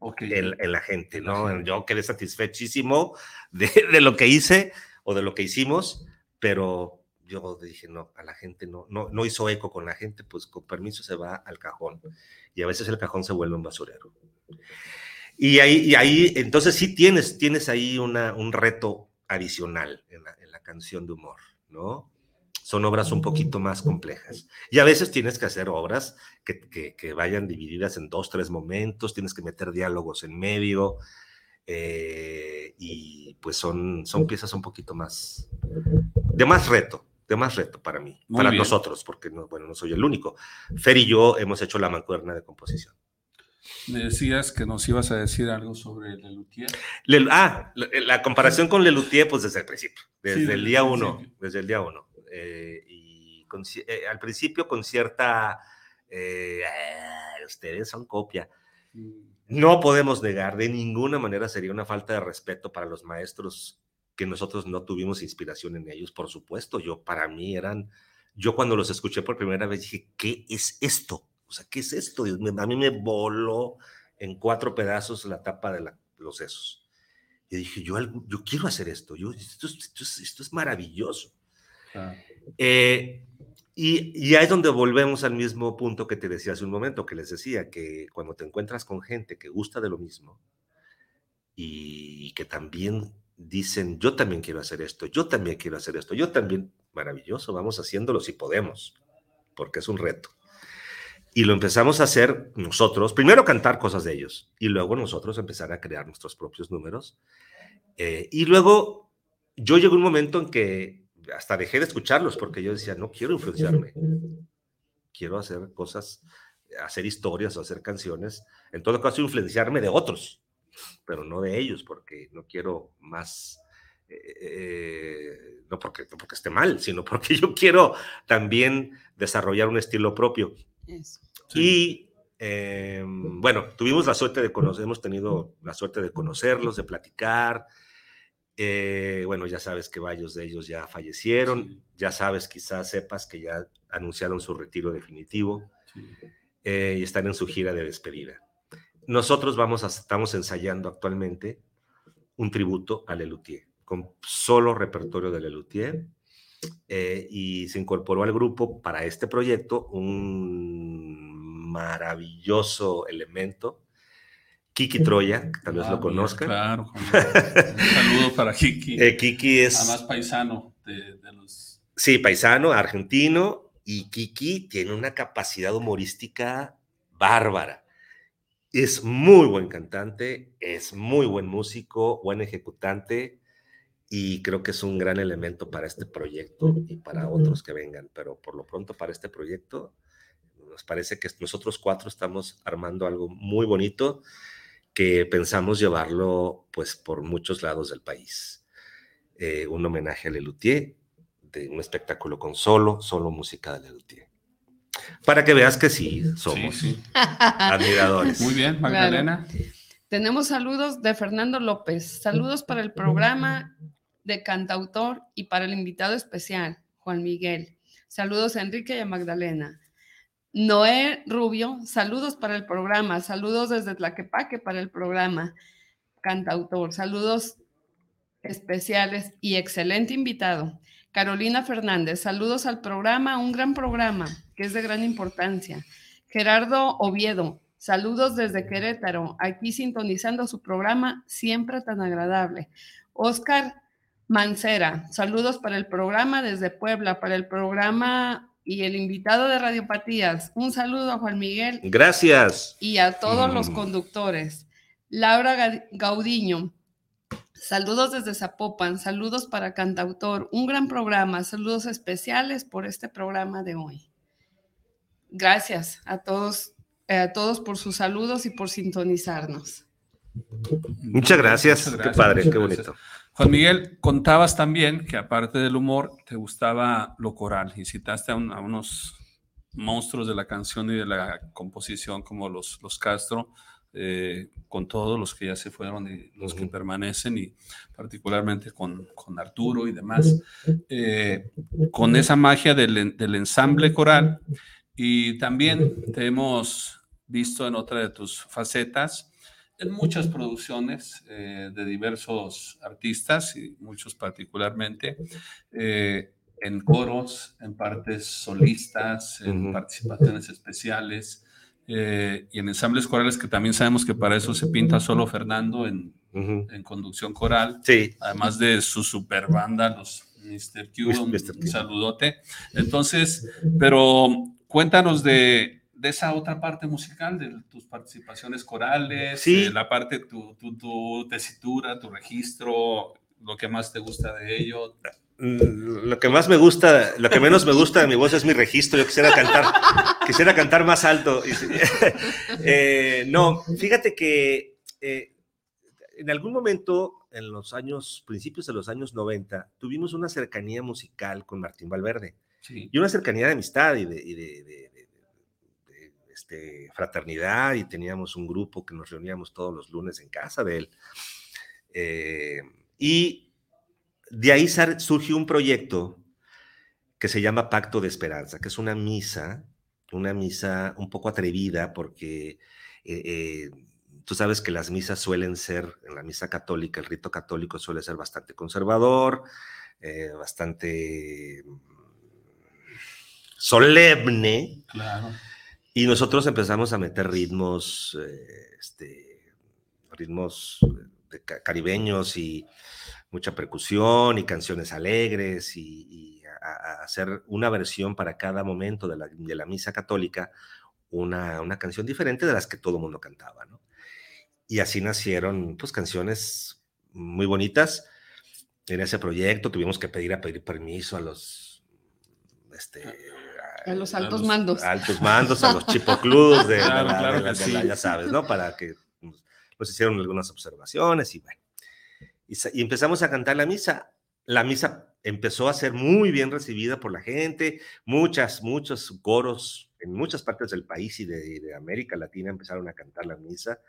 Okay. En, en, la gente, ¿no? Yo quedé satisfechísimo de, de lo que hice o de lo que hicimos, pero yo dije, no, a la gente no, no, no hizo eco con la gente, pues con permiso se va al cajón. Y a veces el cajón se vuelve un basurero. Y ahí, y ahí entonces sí tienes, tienes ahí una, un reto adicional en la, en la canción de humor, ¿no? Son obras un poquito más complejas. Y a veces tienes que hacer obras que, que, que vayan divididas en dos, tres momentos, tienes que meter diálogos en medio, eh, y pues son, son piezas un poquito más, de más reto, de más reto para mí, Muy para bien. nosotros, porque no, bueno, no soy el único. Fer y yo hemos hecho la mancuerna de composición. Me decías que nos ibas a decir algo sobre Lelutier. Le, ah, la, la, comparación con Lelutier, pues desde el principio, desde sí, el día uno, desde el día uno. Eh, y con, eh, al principio con cierta, eh, ustedes son copia. Mm. No podemos negar, de ninguna manera sería una falta de respeto para los maestros que nosotros no tuvimos inspiración en ellos, por supuesto. Yo, para mí, eran, yo cuando los escuché por primera vez dije, ¿qué es esto? O sea, ¿qué es esto? A mí me voló en cuatro pedazos la tapa de la, los sesos. Y dije, yo, yo quiero hacer esto, yo, esto, esto, es, esto es maravilloso. Ah. Eh, y, y, ahí es donde volvemos al mismo punto que te decía hace un momento, que les decía, que cuando te encuentras con gente que gusta de lo mismo y que también dicen, yo también quiero hacer esto, yo también quiero hacer esto, yo también, maravilloso, vamos haciéndolo si podemos, porque es un reto. Y lo empezamos a hacer nosotros, primero cantar cosas de ellos, y luego nosotros empezar a crear nuestros propios números. Eh, y luego yo llegó un momento en que hasta dejé de escucharlos porque yo decía, no quiero influenciarme, quiero hacer cosas, hacer historias o hacer canciones, en todo caso influenciarme de otros, pero no de ellos, porque no quiero más, eh, eh, no, porque, no porque esté mal, sino porque yo quiero también desarrollar un estilo propio. Sí. Y eh, bueno, tuvimos la suerte de conocer, hemos tenido la suerte de conocerlos, de platicar, eh, bueno, ya sabes que varios de ellos ya fallecieron, sí. ya sabes, quizás sepas que ya anunciaron su retiro definitivo sí. eh, y están en su gira de despedida. Nosotros vamos a, estamos ensayando actualmente un tributo a Lelutier, con solo repertorio de Lelutier, eh, y se incorporó al grupo para este proyecto un maravilloso elemento Kiki Troya, tal vez ah, lo conozcan. Claro, un saludo para Kiki. Eh, Kiki es. Además, paisano de, de, los. Sí, paisano, argentino, y Kiki tiene una capacidad humorística bárbara. Es muy buen cantante, es muy buen músico, buen ejecutante, y creo que es un gran elemento para este proyecto y para otros que vengan. Pero por lo pronto, para este proyecto, nos parece que nosotros cuatro estamos armando algo muy bonito que pensamos llevarlo pues por muchos lados del país. Eh, un homenaje a Lelutier, de un espectáculo con solo, solo música de Lelutier. Para que veas que sí, somos Sí, sí. admiradores. Muy bien, Magdalena. Tenemos saludos de Fernando López. Saludos para el programa de cantautor y para el invitado especial, Juan Miguel. Saludos a Enrique y a Magdalena. Noé Rubio, saludos para el programa. Saludos desde Tlaquepaque para el programa. Cantautor, saludos especiales y excelente invitado. Carolina Fernández, saludos al programa, un gran programa que es de gran importancia. Gerardo Oviedo, saludos desde Querétaro, aquí sintonizando su programa siempre tan agradable. Oscar Mancera, saludos para el programa desde Puebla, para el programa y el invitado de Radiopatías. Un saludo a Juan Miguel Gracias. y a todos los Mm. conductores. Laura Ga- Gaudiño, saludos desde Zapopan, saludos para Cantautor, un gran programa, saludos especiales por este programa de hoy. Gracias a todos, eh, a todos por sus saludos y por sintonizarnos. Muchas gracias. Muchas Qué padre, muchas qué gracias. Juan Miguel, contabas también que aparte del humor, te gustaba lo coral. Y citaste a, un- a unos monstruos de la canción y de la composición como los, los Castro, eh, con todos los que ya se fueron y los que permanecen y particularmente con, con Arturo y demás, eh, con esa magia del, del ensamble coral. Y también te hemos visto en otra de tus facetas en muchas producciones eh, de diversos artistas y muchos particularmente, eh, en coros, en partes solistas, en participaciones especiales eh, y en ensambles corales que también sabemos que para eso se pinta solo Fernando en, en conducción coral, Sí, además de su super banda, los Mr. Q, un, Mr. Q. un saludote. Entonces, pero cuéntanos de, de esa otra parte musical, de tus participaciones corales, Sí. eh, la parte, tu, tu, tu tesitura, tu registro, lo que más te gusta de ello. Mm, Lo que más me gusta, lo que menos me gusta de mi voz es mi registro. Yo quisiera cantar, quisiera cantar más alto. <laughs> Eh, no, fíjate que eh, en algún momento, en los años, principios de los años 90, tuvimos una cercanía musical con Martín Valverde Sí. y una cercanía de amistad y de, y de- de, este, fraternidad y teníamos un grupo que nos reuníamos todos los lunes en casa de él. Eh, y de ahí surgió un proyecto que se llama Pacto de Esperanza, que es una misa, una misa un poco atrevida porque eh, eh, tú sabes que las misas suelen ser, en la misa católica, el rito católico suele ser bastante conservador, bastante mm, solemne, Claro. Y nosotros empezamos a meter ritmos, eh, este, ritmos de ca- caribeños y mucha percusión y canciones alegres y, y a, a hacer una versión para cada momento de la, de la misa católica, una, una canción diferente de las que todo el mundo cantaba, ¿no? Y así nacieron, pues, canciones muy bonitas. En ese proyecto tuvimos que pedir a pedir permiso a los, este, A los A altos los mandos. altos mandos, a los chipocludos de, Claro, la- claro de la- que de la- sí. ya sabes, ¿no? Para que nos, nos hicieron algunas observaciones y bueno. Y, empezamos a cantar la misa. La misa empezó a ser muy bien recibida por la gente. Muchas, muchos coros en muchas partes del país y de, de América Latina empezaron a cantar la misa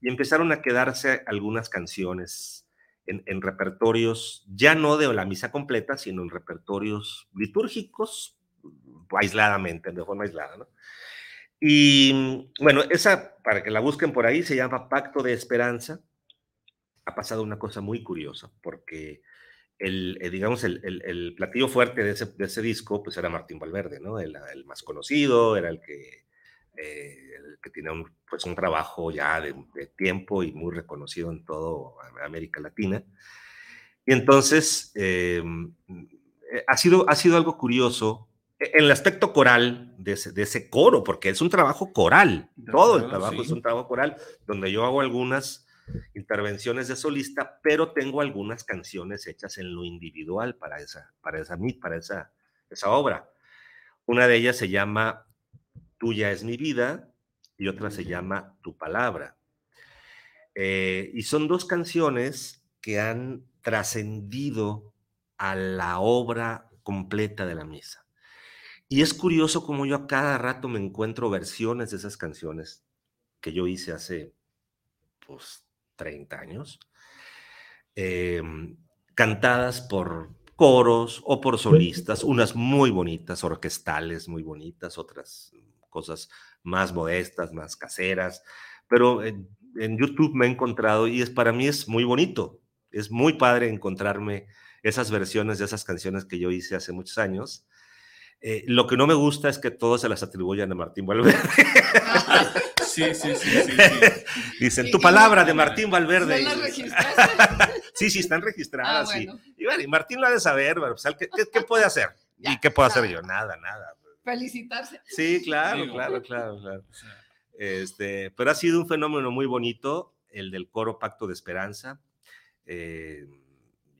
y empezaron a quedarse algunas canciones en, en repertorios, ya no de la misa completa, sino en repertorios litúrgicos, aisladamente, de forma aislada, ¿no? Y bueno, esa, para que la busquen por ahí, se llama Pacto de Esperanza. Ha pasado una cosa muy curiosa, porque el, eh, digamos, el, el- el platillo fuerte de ese, de ese disco, pues era Martín Valverde, ¿no? El, el más conocido, era el que, eh, el que tiene un, pues un trabajo ya de, de tiempo y muy reconocido en toda América Latina. Y entonces, eh, eh, ha, sido, ha sido algo curioso el aspecto coral de ese, de ese coro, porque es un trabajo coral, todo el trabajo sí. es un trabajo coral, donde yo hago algunas intervenciones de solista, pero tengo algunas canciones hechas en lo individual para esa, para esa, para esa, esa obra. Una de ellas se llama Tuya es mi vida y otra se llama Tu palabra. Eh, y son dos canciones que han trascendido a la obra completa de la misa. Y es curioso como yo a cada rato me encuentro versiones de esas canciones que yo hice hace, pues, 30 años, em, cantadas por coros o por solistas, <laughs> unas muy bonitas, orquestales muy bonitas, otras cosas más modestas, más caseras, pero en, YouTube me he encontrado y es para mí es muy bonito, es muy padre encontrarme esas versiones de esas canciones que yo hice hace muchos años. Eh, lo que no me gusta es que todos se las atribuyan a Martín Valverde. <laughs> Sí, sí, sí. sí, <laughs> Dicen, tu palabra de Martín Valverde. ¿No las registraste? <laughs> sí, sí, están registradas. Ah, bueno. Y, bueno, y Martín lo ha de saber, bueno, pues, ¿qué, qué- qué puede hacer? Ya, ¿Y qué puedo hacer yo? Nada, nada. Felicitarse. Sí, claro, claro, claro, claro. Este, pero ha sido un fenómeno muy bonito, el del coro Pacto de Esperanza. eh,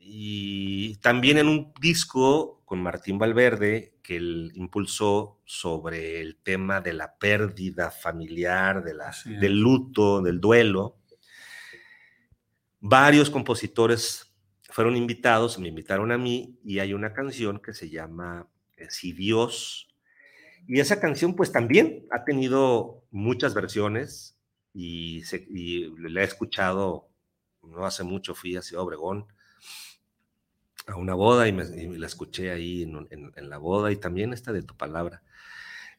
y también en un disco con Martín Valverde, que él impulsó sobre el tema de la pérdida familiar, de la, del luto, del duelo. Varios compositores fueron invitados, me invitaron a mí, y hay una canción que se llama eh, Si Dios y esa canción, pues también ha tenido muchas versiones y, se- y la he escuchado, no hace mucho fui hacia Obregón a una boda y, me, y la escuché ahí en, en- en la boda y también esta de tu palabra.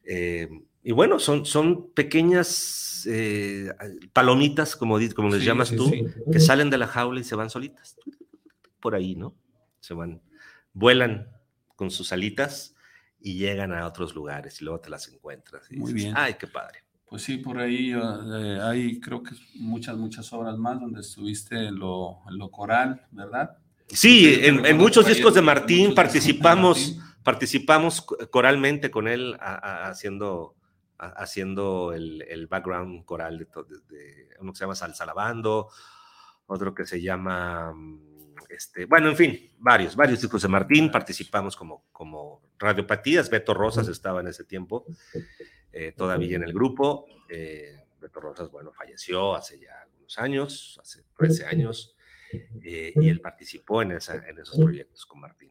Eh, y bueno, son, son pequeñas eh, palomitas, como, como les Sí, llamas sí, tú, sí. que salen de la jaula y se van solitas. Por ahí, ¿no? Se van, vuelan con sus alitas y llegan a otros lugares y luego te las encuentras. y Muy dices, bien. Ay, qué padre. Pues sí, por ahí eh, hay creo que muchas, muchas obras más donde estuviste en lo, en lo coral, ¿verdad? Sí, en, en muchos discos de Martín de participamos, Martín. participamos co- coralmente con él a- a- haciendo, a- haciendo el, el background coral de- de uno que se llama Salsa Lavando, otro que se llama, mm, este, bueno, en fin, varios, varios discos de Martín, participamos como, como radiopatías, Beto Rosas estaba en ese tiempo, eh, todavía en el grupo, eh, Beto Rosas, bueno, falleció hace ya algunos años, hace 13 años, eh, y él participó en, esa, en esos proyectos con Martín.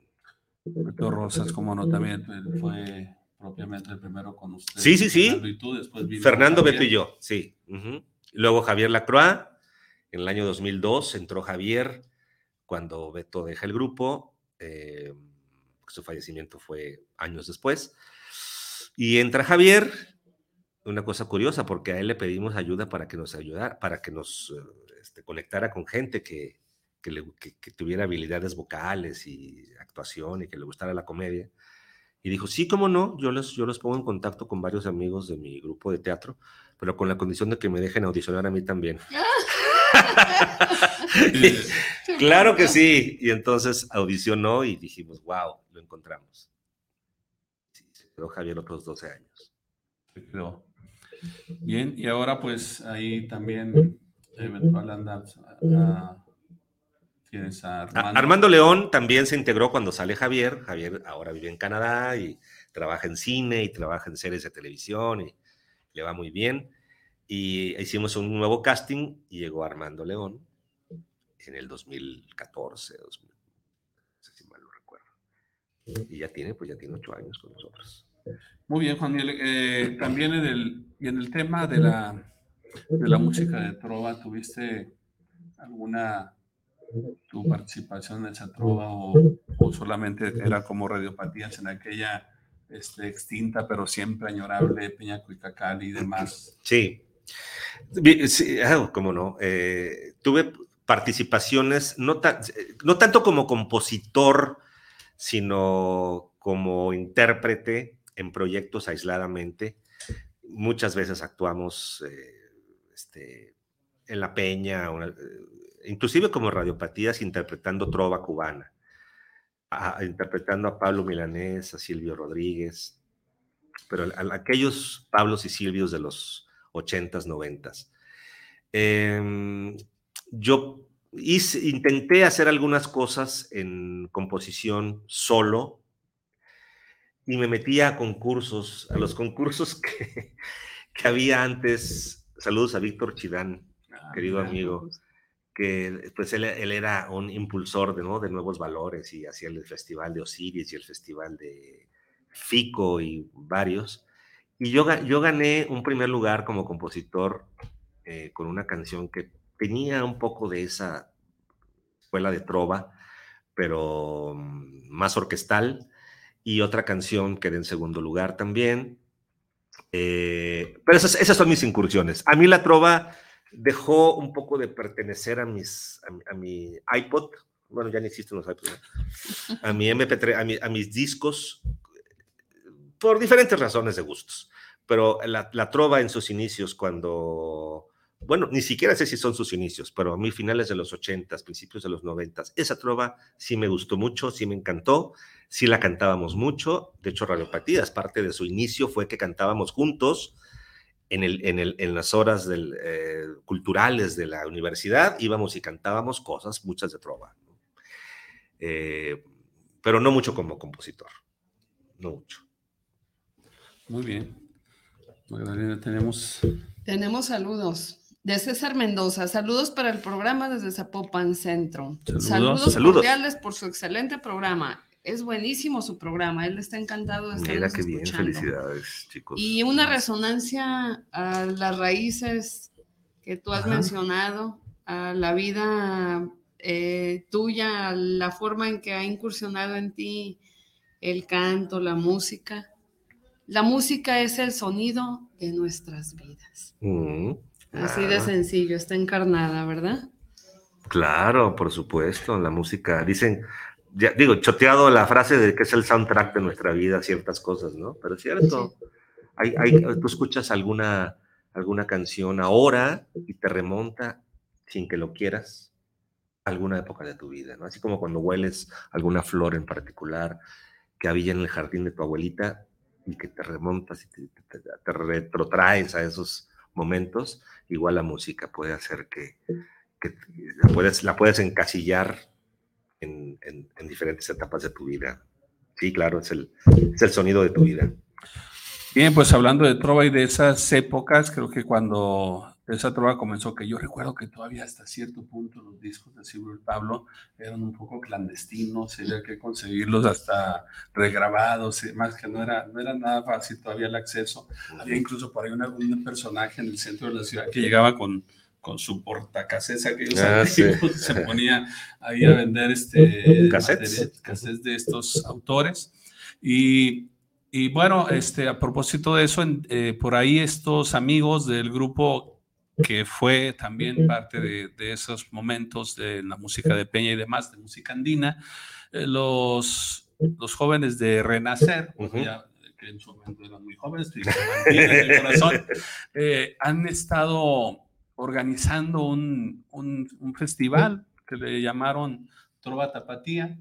Beto Rosas, como no, también él fue propiamente el primero con usted. Sí, sí, sí. Fernando y tú, después vino Fernando, Javier. Beto y yo, sí. Luego Javier Lacroix, en el año 2002 entró Javier cuando Beto deja el grupo, eh, su fallecimiento fue años después, y entra Javier, una cosa curiosa, porque a él le pedimos ayuda para que nos ayudara, para que nos eh, este, conectara con gente que, que, le- que- que tuviera habilidades vocales y actuación y que le gustara la comedia. Y dijo, sí, cómo no, yo los, yo los pongo en contacto con varios amigos de mi grupo de teatro, pero con la condición de que me dejen audicionar a mí también. <laughs> <laughs> claro que sí. Y entonces audicionó y dijimos, wow, lo encontramos. Sí, se quedó Javier otros 12 años. Se quedó. Bien, y ahora pues ahí también eventual anda a- tienes a A- Armando. Armando León también se integró cuando sale Javier. Javier ahora vive en Canadá y trabaja en cine y trabaja en series de televisión y le va muy bien. Y hicimos un nuevo casting y llegó Armando León en el 2014, 2000, no sé si mal lo recuerdo. Y ya tiene, pues ya tiene ocho años con nosotros. Muy bien, Juan Miguel. Eh, también en el, y en el tema de la, de la música de trova, ¿tuviste alguna tu participación en esa trova o, o solamente era como radiopatías en aquella este, extinta pero siempre añorable Peña Cuicacali y demás? Sí. Sí, ah, cómo no. Eh, tuve participaciones, no, ta- no tanto como compositor, sino como intérprete en proyectos aisladamente. Muchas veces actuamos eh, este, en la peña, una- inclusive como radiopatías interpretando trova cubana, a- a- interpretando a Pablo Milanés, a Silvio Rodríguez, pero a, aquellos Pablos y Silvios de los 80s, 90s. Em, yo hice- intenté hacer algunas cosas en composición solo y me metía a concursos, a los concursos <laughs> que, que había antes. Saludos a Víctor Chidán. querido Ah, amigo, pues, que pues él, él era un impulsor de, ¿no? de nuevos valores y hacía el festival de Osiris y el festival de Fico y varios. Y yo, ga- yo gané un primer lugar como compositor eh, con una canción que tenía un poco de esa escuela de trova, pero mm, más orquestal, y otra canción quedé en segundo lugar también. Eh, pero esas, esas son mis incursiones. A mí la trova dejó un poco de pertenecer a, mis, a, mi- iPod, bueno, ya no existen los iPods, a mi MP3, a, mi- a mis discos, por diferentes razones de gustos. Pero la, trova en sus inicios, cuando, bueno, ni siquiera sé si son sus inicios, pero a mí finales de los 80, principios de los 90, esa trova sí me gustó mucho, sí me encantó, sí la cantábamos mucho. De hecho, Radiopatías, parte de su inicio fue que cantábamos juntos en, el, en, el, en las horas del, eh, culturales de la universidad, íbamos y cantábamos cosas, muchas de trova. ¿no? Eh, pero no mucho como compositor, no mucho. Muy bien. Magdalena, tenemos. Tenemos saludos de César Mendoza. Saludos para el programa desde Zapopan Centro. Saludos. Saludos, Saludos. cordiales por su excelente programa. Es buenísimo su programa. Él está encantado de Mira estarnos qué bien, felicidades, chicos. Y una resonancia a las raíces que tú has Ajá. mencionado, a la vida eh, tuya, a la forma en que ha incursionado en ti el canto, la música. La música es el sonido de nuestras vidas. Mm, Así de sencillo, está encarnada, ¿verdad? Claro, por supuesto, la música, dicen, ya, digo, choteado la frase de que es el soundtrack de nuestra vida, ciertas cosas, ¿no? Pero es cierto, hay, hay, tú escuchas alguna, alguna canción ahora y te remonta, sin que lo quieras, a alguna época de tu vida, ¿no? Así como cuando hueles alguna flor en particular que había en el jardín de tu abuelita y que te remontas y te, te- te retrotraes a esos momentos, igual la música puede hacer que, que la, puedes, la puedes encasillar en, en- en diferentes etapas de tu vida. Sí, claro, es el, es el sonido de tu vida. Bien, pues hablando de trova y de esas épocas, creo que cuando esa trova comenzó, que yo recuerdo que todavía hasta cierto punto los discos de Silvio y Pablo eran un poco clandestinos, había que conseguirlos hasta regrabados, y más que no era, no era nada fácil todavía el acceso. Había incluso por ahí una- un personaje en el centro de la ciudad que llegaba con, con su portacasés, aquellos Ah, sí. <laughs> se <laughs> ponía ahí a vender este, Cassettes. de estos autores. Y, y bueno, este, a propósito de eso, en- eh, por ahí estos amigos del grupo que fue también parte de, de esos momentos de la música de Peña y demás, de música andina, eh, los, los jóvenes de Renacer, Ujú. ya, que en su momento eran muy jóvenes, y el corazón, <laughs> eh, han estado organizando un, un- un festival que le llamaron Trova Tapatía.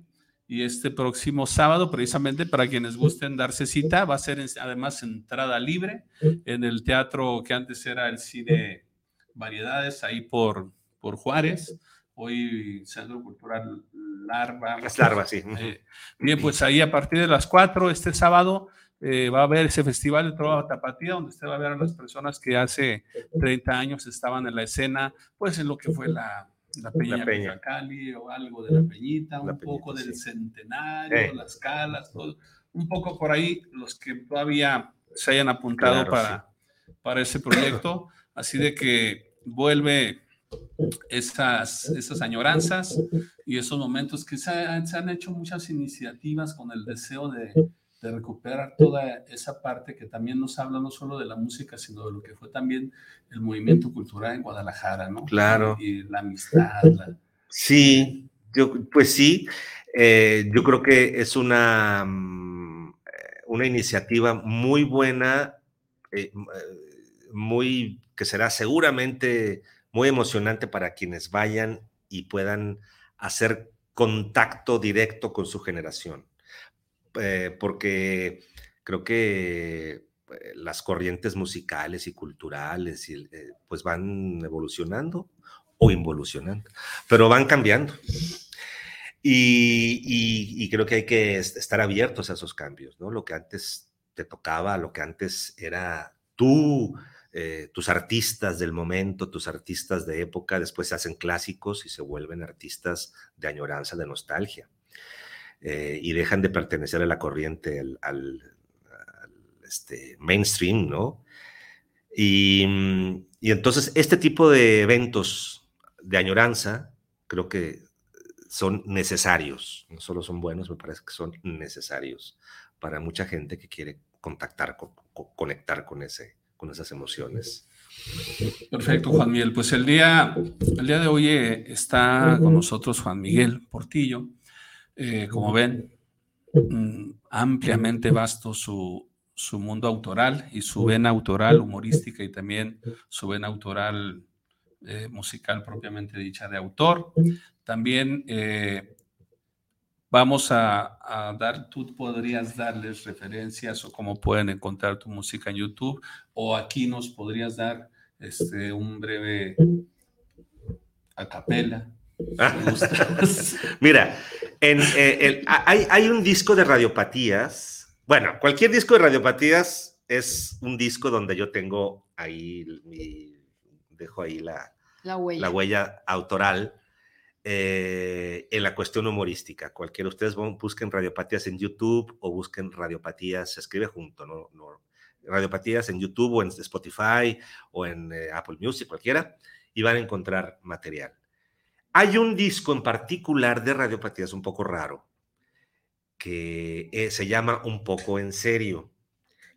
Y este próximo sábado, precisamente para quienes gusten darse cita, va a ser en- además entrada libre en el teatro que antes era el cine Variedades, ahí por, por Juárez, hoy Centro Cultural Larva. Es larva, sí. Eh, bien, pues ahí a partir de las 4 este sábado eh, va a haber ese festival de Trova Tapatía, donde usted va a ver a las personas que hace 30 años estaban en la escena, pues en lo que fue la, la Peña, La Peña. Cali o algo de la Peñita, un La poco Peñita, del sí. Centenario, Eh. las calas, todo, un poco por ahí los que todavía se hayan apuntado Claro, para, para ese proyecto, así de que vuelve esas, esas añoranzas y esos momentos que se, han- se han hecho muchas iniciativas con el deseo de, de recuperar toda esa parte que también nos habla no solo de la música, sino de lo que fue también el movimiento cultural en Guadalajara, ¿no? Claro. Y, y la amistad. la- Sí, yo, pues sí, eh, yo creo que es una, mm, una iniciativa muy buena, eh, eh, muy, que será seguramente muy emocionante para quienes vayan y puedan hacer contacto directo con su generación. Eh, porque creo que eh, las corrientes musicales y culturales eh, pues van evolucionando o involucionando, pero van cambiando. Y, creo que hay que est- estar abiertos a esos cambios, ¿no? Lo que antes te tocaba, lo que antes era eh, tus artistas del momento, tus artistas de época, después se hacen clásicos y se vuelven artistas de añoranza, de nostalgia. Eh, y dejan de pertenecer a la corriente, al, este, mainstream, ¿no? Y, y entonces este tipo de eventos de añoranza creo que son necesarios, no solo son buenos, me parece que son necesarios para mucha gente que quiere contactar, con, conectar con, ese, con esas emociones. Perfecto, Juan Miguel. Pues el día, el día de hoy eh, está con nosotros Juan Miguel Portillo. Eh, como ven, mm, ampliamente vasto su, su, mundo autoral y su vena autoral humorística y también su vena autoral eh, musical propiamente dicha de autor. También Vamos a, dar, tú podrías darles referencias o cómo pueden encontrar tu música en YouTube, o aquí nos podrías dar este, un breve a capela. <laughs> Mira, en, eh, hay, hay, un disco de radiopatías. Bueno, cualquier disco de radiopatías es un disco donde yo tengo ahí mi, dejo ahí la, la, huella. la huella autoral eh, en la cuestión humorística. Cualquiera de ustedes busquen radiopatías en YouTube o busquen radiopatías, se escribe junto, ¿no? radiopatías en YouTube o en Spotify o en eh, Apple Music, cualquiera, y van a encontrar material. Hay un disco en particular de radiopatías un poco raro, que eh, se llama Un poco en serio.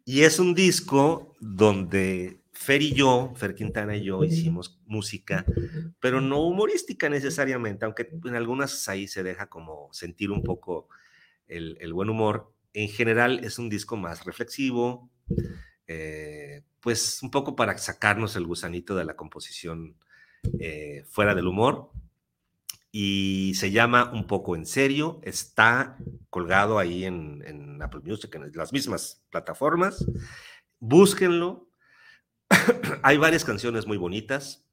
Y es un disco donde Fer y yo, Fer Quintana y yo hicimos música, pero no humorística necesariamente, aunque en algunas ahí se deja como sentir un poco el, buen humor. En general es un disco más reflexivo, eh, pues un poco para sacarnos el gusanito de la composición eh, fuera del humor. Y se llama Un poco en serio, está colgado ahí en, en Apple Music, en las mismas plataformas. Búsquenlo, <coughs> hay varias canciones muy bonitas.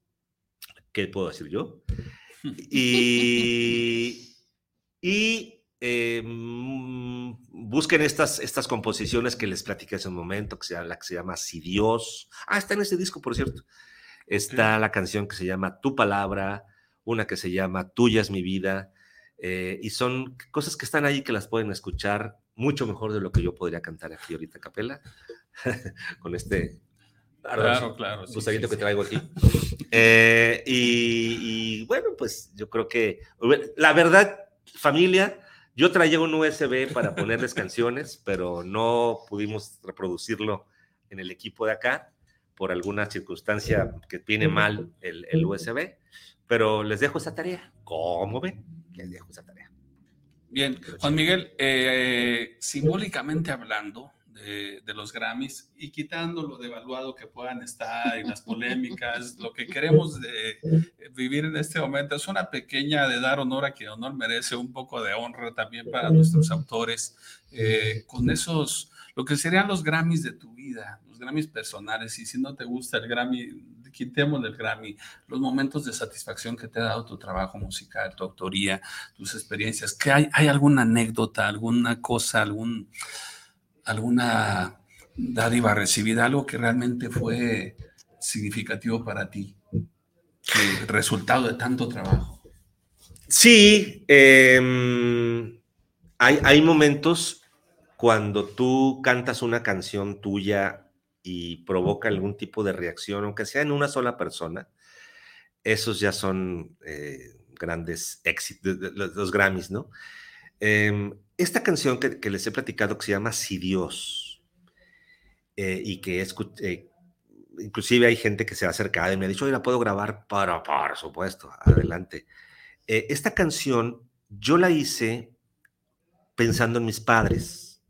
¿Qué puedo decir yo? Y, y em, busquen estas, estas composiciones que les platiqué hace un momento, que sea la que se llama Si Dios. Ah, está en ese disco, por cierto. Está la canción que se llama Tu Palabra, una que se llama Tuya es mi vida. Eh, y son cosas que están ahí que las pueden escuchar mucho mejor de lo que yo podría cantar aquí ahorita capela, <laughs> con este Claro, claro. que traigo aquí. Eh, y, bueno, pues yo creo que la verdad, familia, yo traía un USB para ponerles <laughs> canciones, pero no pudimos reproducirlo en el equipo de acá por alguna circunstancia que tiene mal el, el USB, pero les dejo esa tarea. ¿Cómo ven? Les dejo esa tarea. Bien, Juan Miguel, eh, simbólicamente hablando, de, los Grammys y quitando lo devaluado que puedan estar y las polémicas, lo que queremos de vivir en este momento es una pequeña de dar honor a quien honor merece, un poco de honra también para nuestros autores, eh, con esos, lo que serían los Grammys de tu vida, los Grammys personales, y si no te gusta el Grammy, quitemos el Grammy, los momentos de satisfacción que te ha dado tu trabajo musical, tu autoría, tus experiencias, que hay, hay alguna anécdota, alguna cosa, algún alguna dádiva recibida, algo que realmente fue significativo para ti, el resultado de tanto trabajo. Sí, em, hay, hay momentos cuando tú cantas una canción tuya y provoca algún tipo de reacción, aunque sea en una sola persona, esos ya son eh, grandes éxitos, los Grammys, ¿no? Em, esta canción que, les he platicado que se llama Si Dios, eh, y que es, eh, inclusive hay gente que se ha acercado y me ha dicho, oye, la puedo grabar, para, por supuesto, adelante. Eh, esta canción yo la hice pensando en mis padres.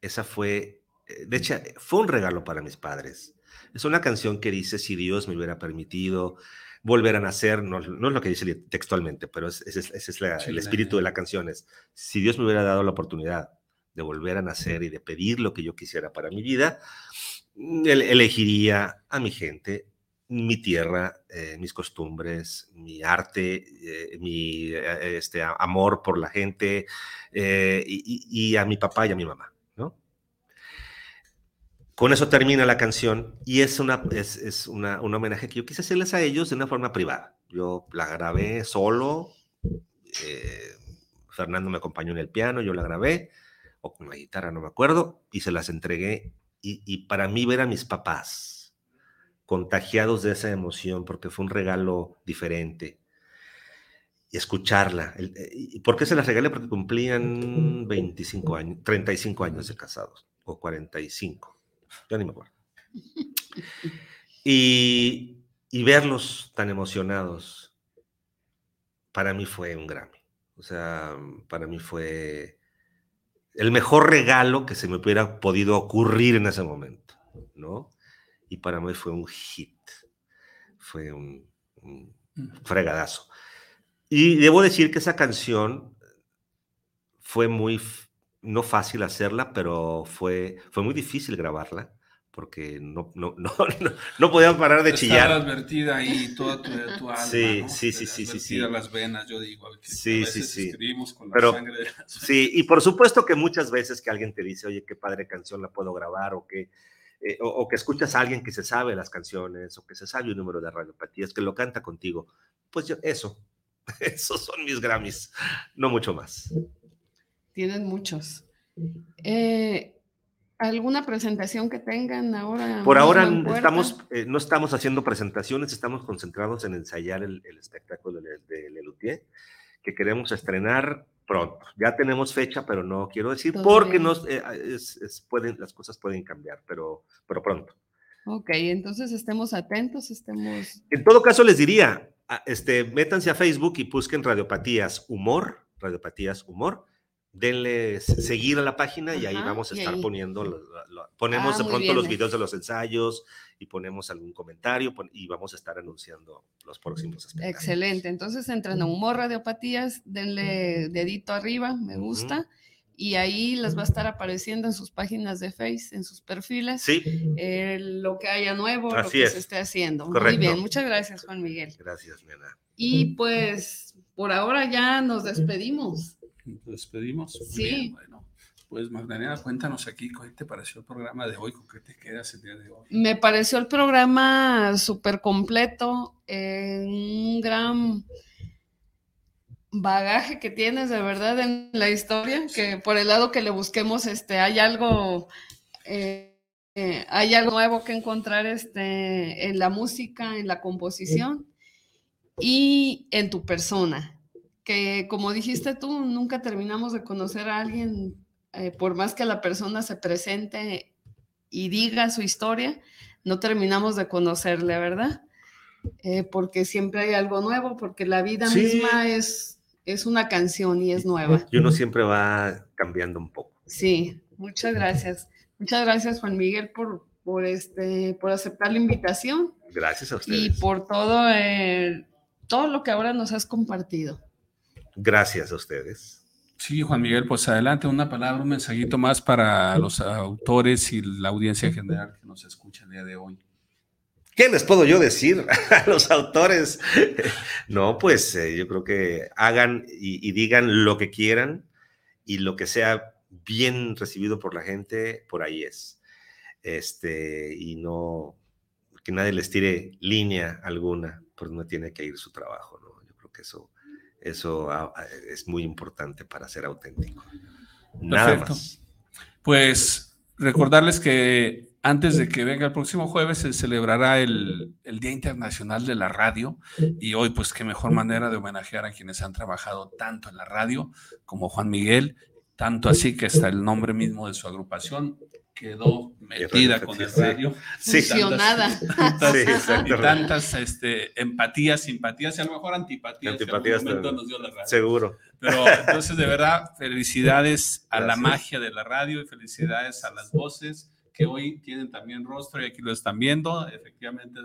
Esa fue, de hecho, fue un regalo para mis padres. Es una canción que dice, si Dios me hubiera permitido, volver a nacer, no, es lo que dice textualmente, pero ese es, el espíritu de la canción, es, si Dios me hubiera dado la oportunidad de volver a nacer y de pedir lo que yo quisiera para mi vida, elegiría a mi gente, mi tierra, eh, mis costumbres, mi arte, eh, mi eh, este, amor por la gente y, y, a mi papá y a mi mamá. Con eso termina la canción y es, una, es, es una, un homenaje que yo quise hacerles a ellos de una forma privada. Yo la grabé solo, eh, Fernando me acompañó en el piano, yo la grabé, o con la guitarra, no me acuerdo, y se las entregué. Y, y para mí ver a mis papás contagiados de esa emoción, porque fue un regalo diferente, y escucharla. Eh, ¿Y por qué se las regalé? Porque cumplían 25 años, 35 años de casados, o 45, ya ni me acuerdo. Y, y verlos tan emocionados, para mí fue un Grammy. O sea, para mí fue el mejor regalo que se me hubiera podido ocurrir en ese momento, ¿no? Y para mí fue un hit, fue un, un fregadazo. Y debo decir que esa canción fue muy, no fácil hacerla, pero fue, fue muy difícil grabarla, porque no, no, <laughs> no, no, podían parar de chillar. advertida ahí <laughs> toda tu, alma. Sí, sí, sí, sí, sí, las venas, yo digo. Sí, sí, sí. escribimos con la sangre Sí, y por supuesto que muchas veces que alguien te dice, oye, qué padre canción la puedo grabar, o que, eh, o, o que escuchas a alguien que se sabe las canciones, o que se sabe un número de radiopatías, que lo canta contigo, pues yo, eso, <laughs> esos son mis Grammys, no mucho más. Tienen muchos. Eh, ¿Alguna presentación que tengan ahora? Por ahora estamos, eh, no estamos haciendo presentaciones, estamos concentrados en ensayar el, el espectáculo de, de Lelutier, que queremos estrenar pronto. Ya tenemos fecha, pero no quiero decir porque Todavía. nos, eh, es- es- pueden, las cosas pueden cambiar, pero, pero pronto. Ok, entonces estemos atentos, estemos... En todo caso, les diría, este, métanse a Facebook y busquen Radiopatías Humor, Radiopatías Humor, denle seguir a la página y ahí vamos a estar ahí. poniendo, lo- lo- lo- ponemos Ah, de pronto bien. los videos de los ensayos y ponemos algún comentario pon- y vamos a estar anunciando los próximos espectáculos. Excelente, entonces entren a Humor Radiopatías, denle dedito arriba, me gusta, y ahí les va a estar apareciendo en sus páginas de Face, en sus perfiles, Sí, eh, lo que haya nuevo, lo que es. se esté haciendo. Muy bien, muchas gracias, Juan Miguel. gracias, nena. Y pues por ahora ya nos despedimos. Nos despedimos. Muy Sí. bien, bueno, pues Magdalena, cuéntanos aquí, ¿qué te pareció el programa de hoy? ¿Con qué te quedas el día de hoy? Me pareció el programa súper completo, eh, un gran bagaje que tienes de verdad en la historia, que por el lado que le busquemos, este, hay algo, eh, eh, hay algo nuevo que encontrar este, en la música, en la composición y en tu persona, que como dijiste tú, nunca terminamos de conocer a alguien, eh, por más que la persona se presente y diga su historia, no terminamos de conocerle, ¿verdad? Eh, porque siempre hay algo nuevo, porque la vida Sí. misma es, es una canción y es nueva. Y uno siempre va cambiando un poco. Sí, muchas gracias. Muchas gracias, Juan Miguel, por, por, este, por aceptar la invitación Gracias a y ustedes. por todo, eh, todo lo que ahora nos has compartido. Gracias a ustedes. Sí, Juan Miguel, pues adelante, una palabra, un mensajito más para los autores y la audiencia general que nos escucha el día de hoy. ¿Qué les puedo yo decir <laughs> a los autores? No, pues eh, yo creo que hagan y, y digan lo que quieran y lo que sea bien recibido por la gente, por ahí es. Este, y no, que nadie les tire línea alguna, por donde tiene que ir su trabajo, ¿no? Yo creo que eso, eso ah, ah, es muy importante para ser auténtico. Nada Perfecto. más. Pues recordarles que antes de que venga el próximo jueves se celebrará el, el Día Internacional de la Radio y hoy pues qué mejor manera de homenajear a quienes han trabajado tanto en la radio como Juan Miguel, tanto así que hasta el nombre mismo de su agrupación quedó metida con el radio. Sí. Fusionada. Tantas, Sí, y tantas este, empatías, simpatías y a lo mejor antipatías. en algún Antipatías momento también. nos dio la radio. Seguro. Pero entonces, de verdad, felicidades a la magia de la radio y felicidades a las voces que hoy tienen también rostro y aquí lo están viendo. Efectivamente,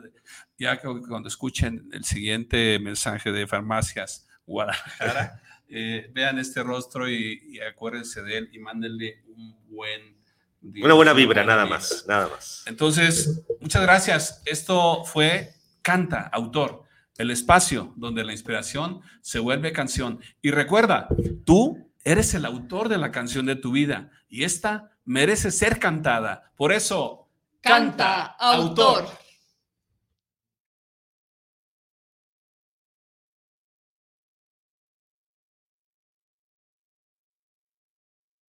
ya que cuando escuchen el siguiente mensaje de Farmacias Guadalajara, <laughs> eh, vean este rostro y, y acuérdense de él y mándenle un buen... Una buena vibra, nada vibra. más, nada más. Entonces, muchas gracias. Esto fue Canta, autor, el espacio donde la inspiración se vuelve canción. Y recuerda, tú eres el autor de la canción de tu vida y esta merece ser cantada. Por eso, Canta, autor.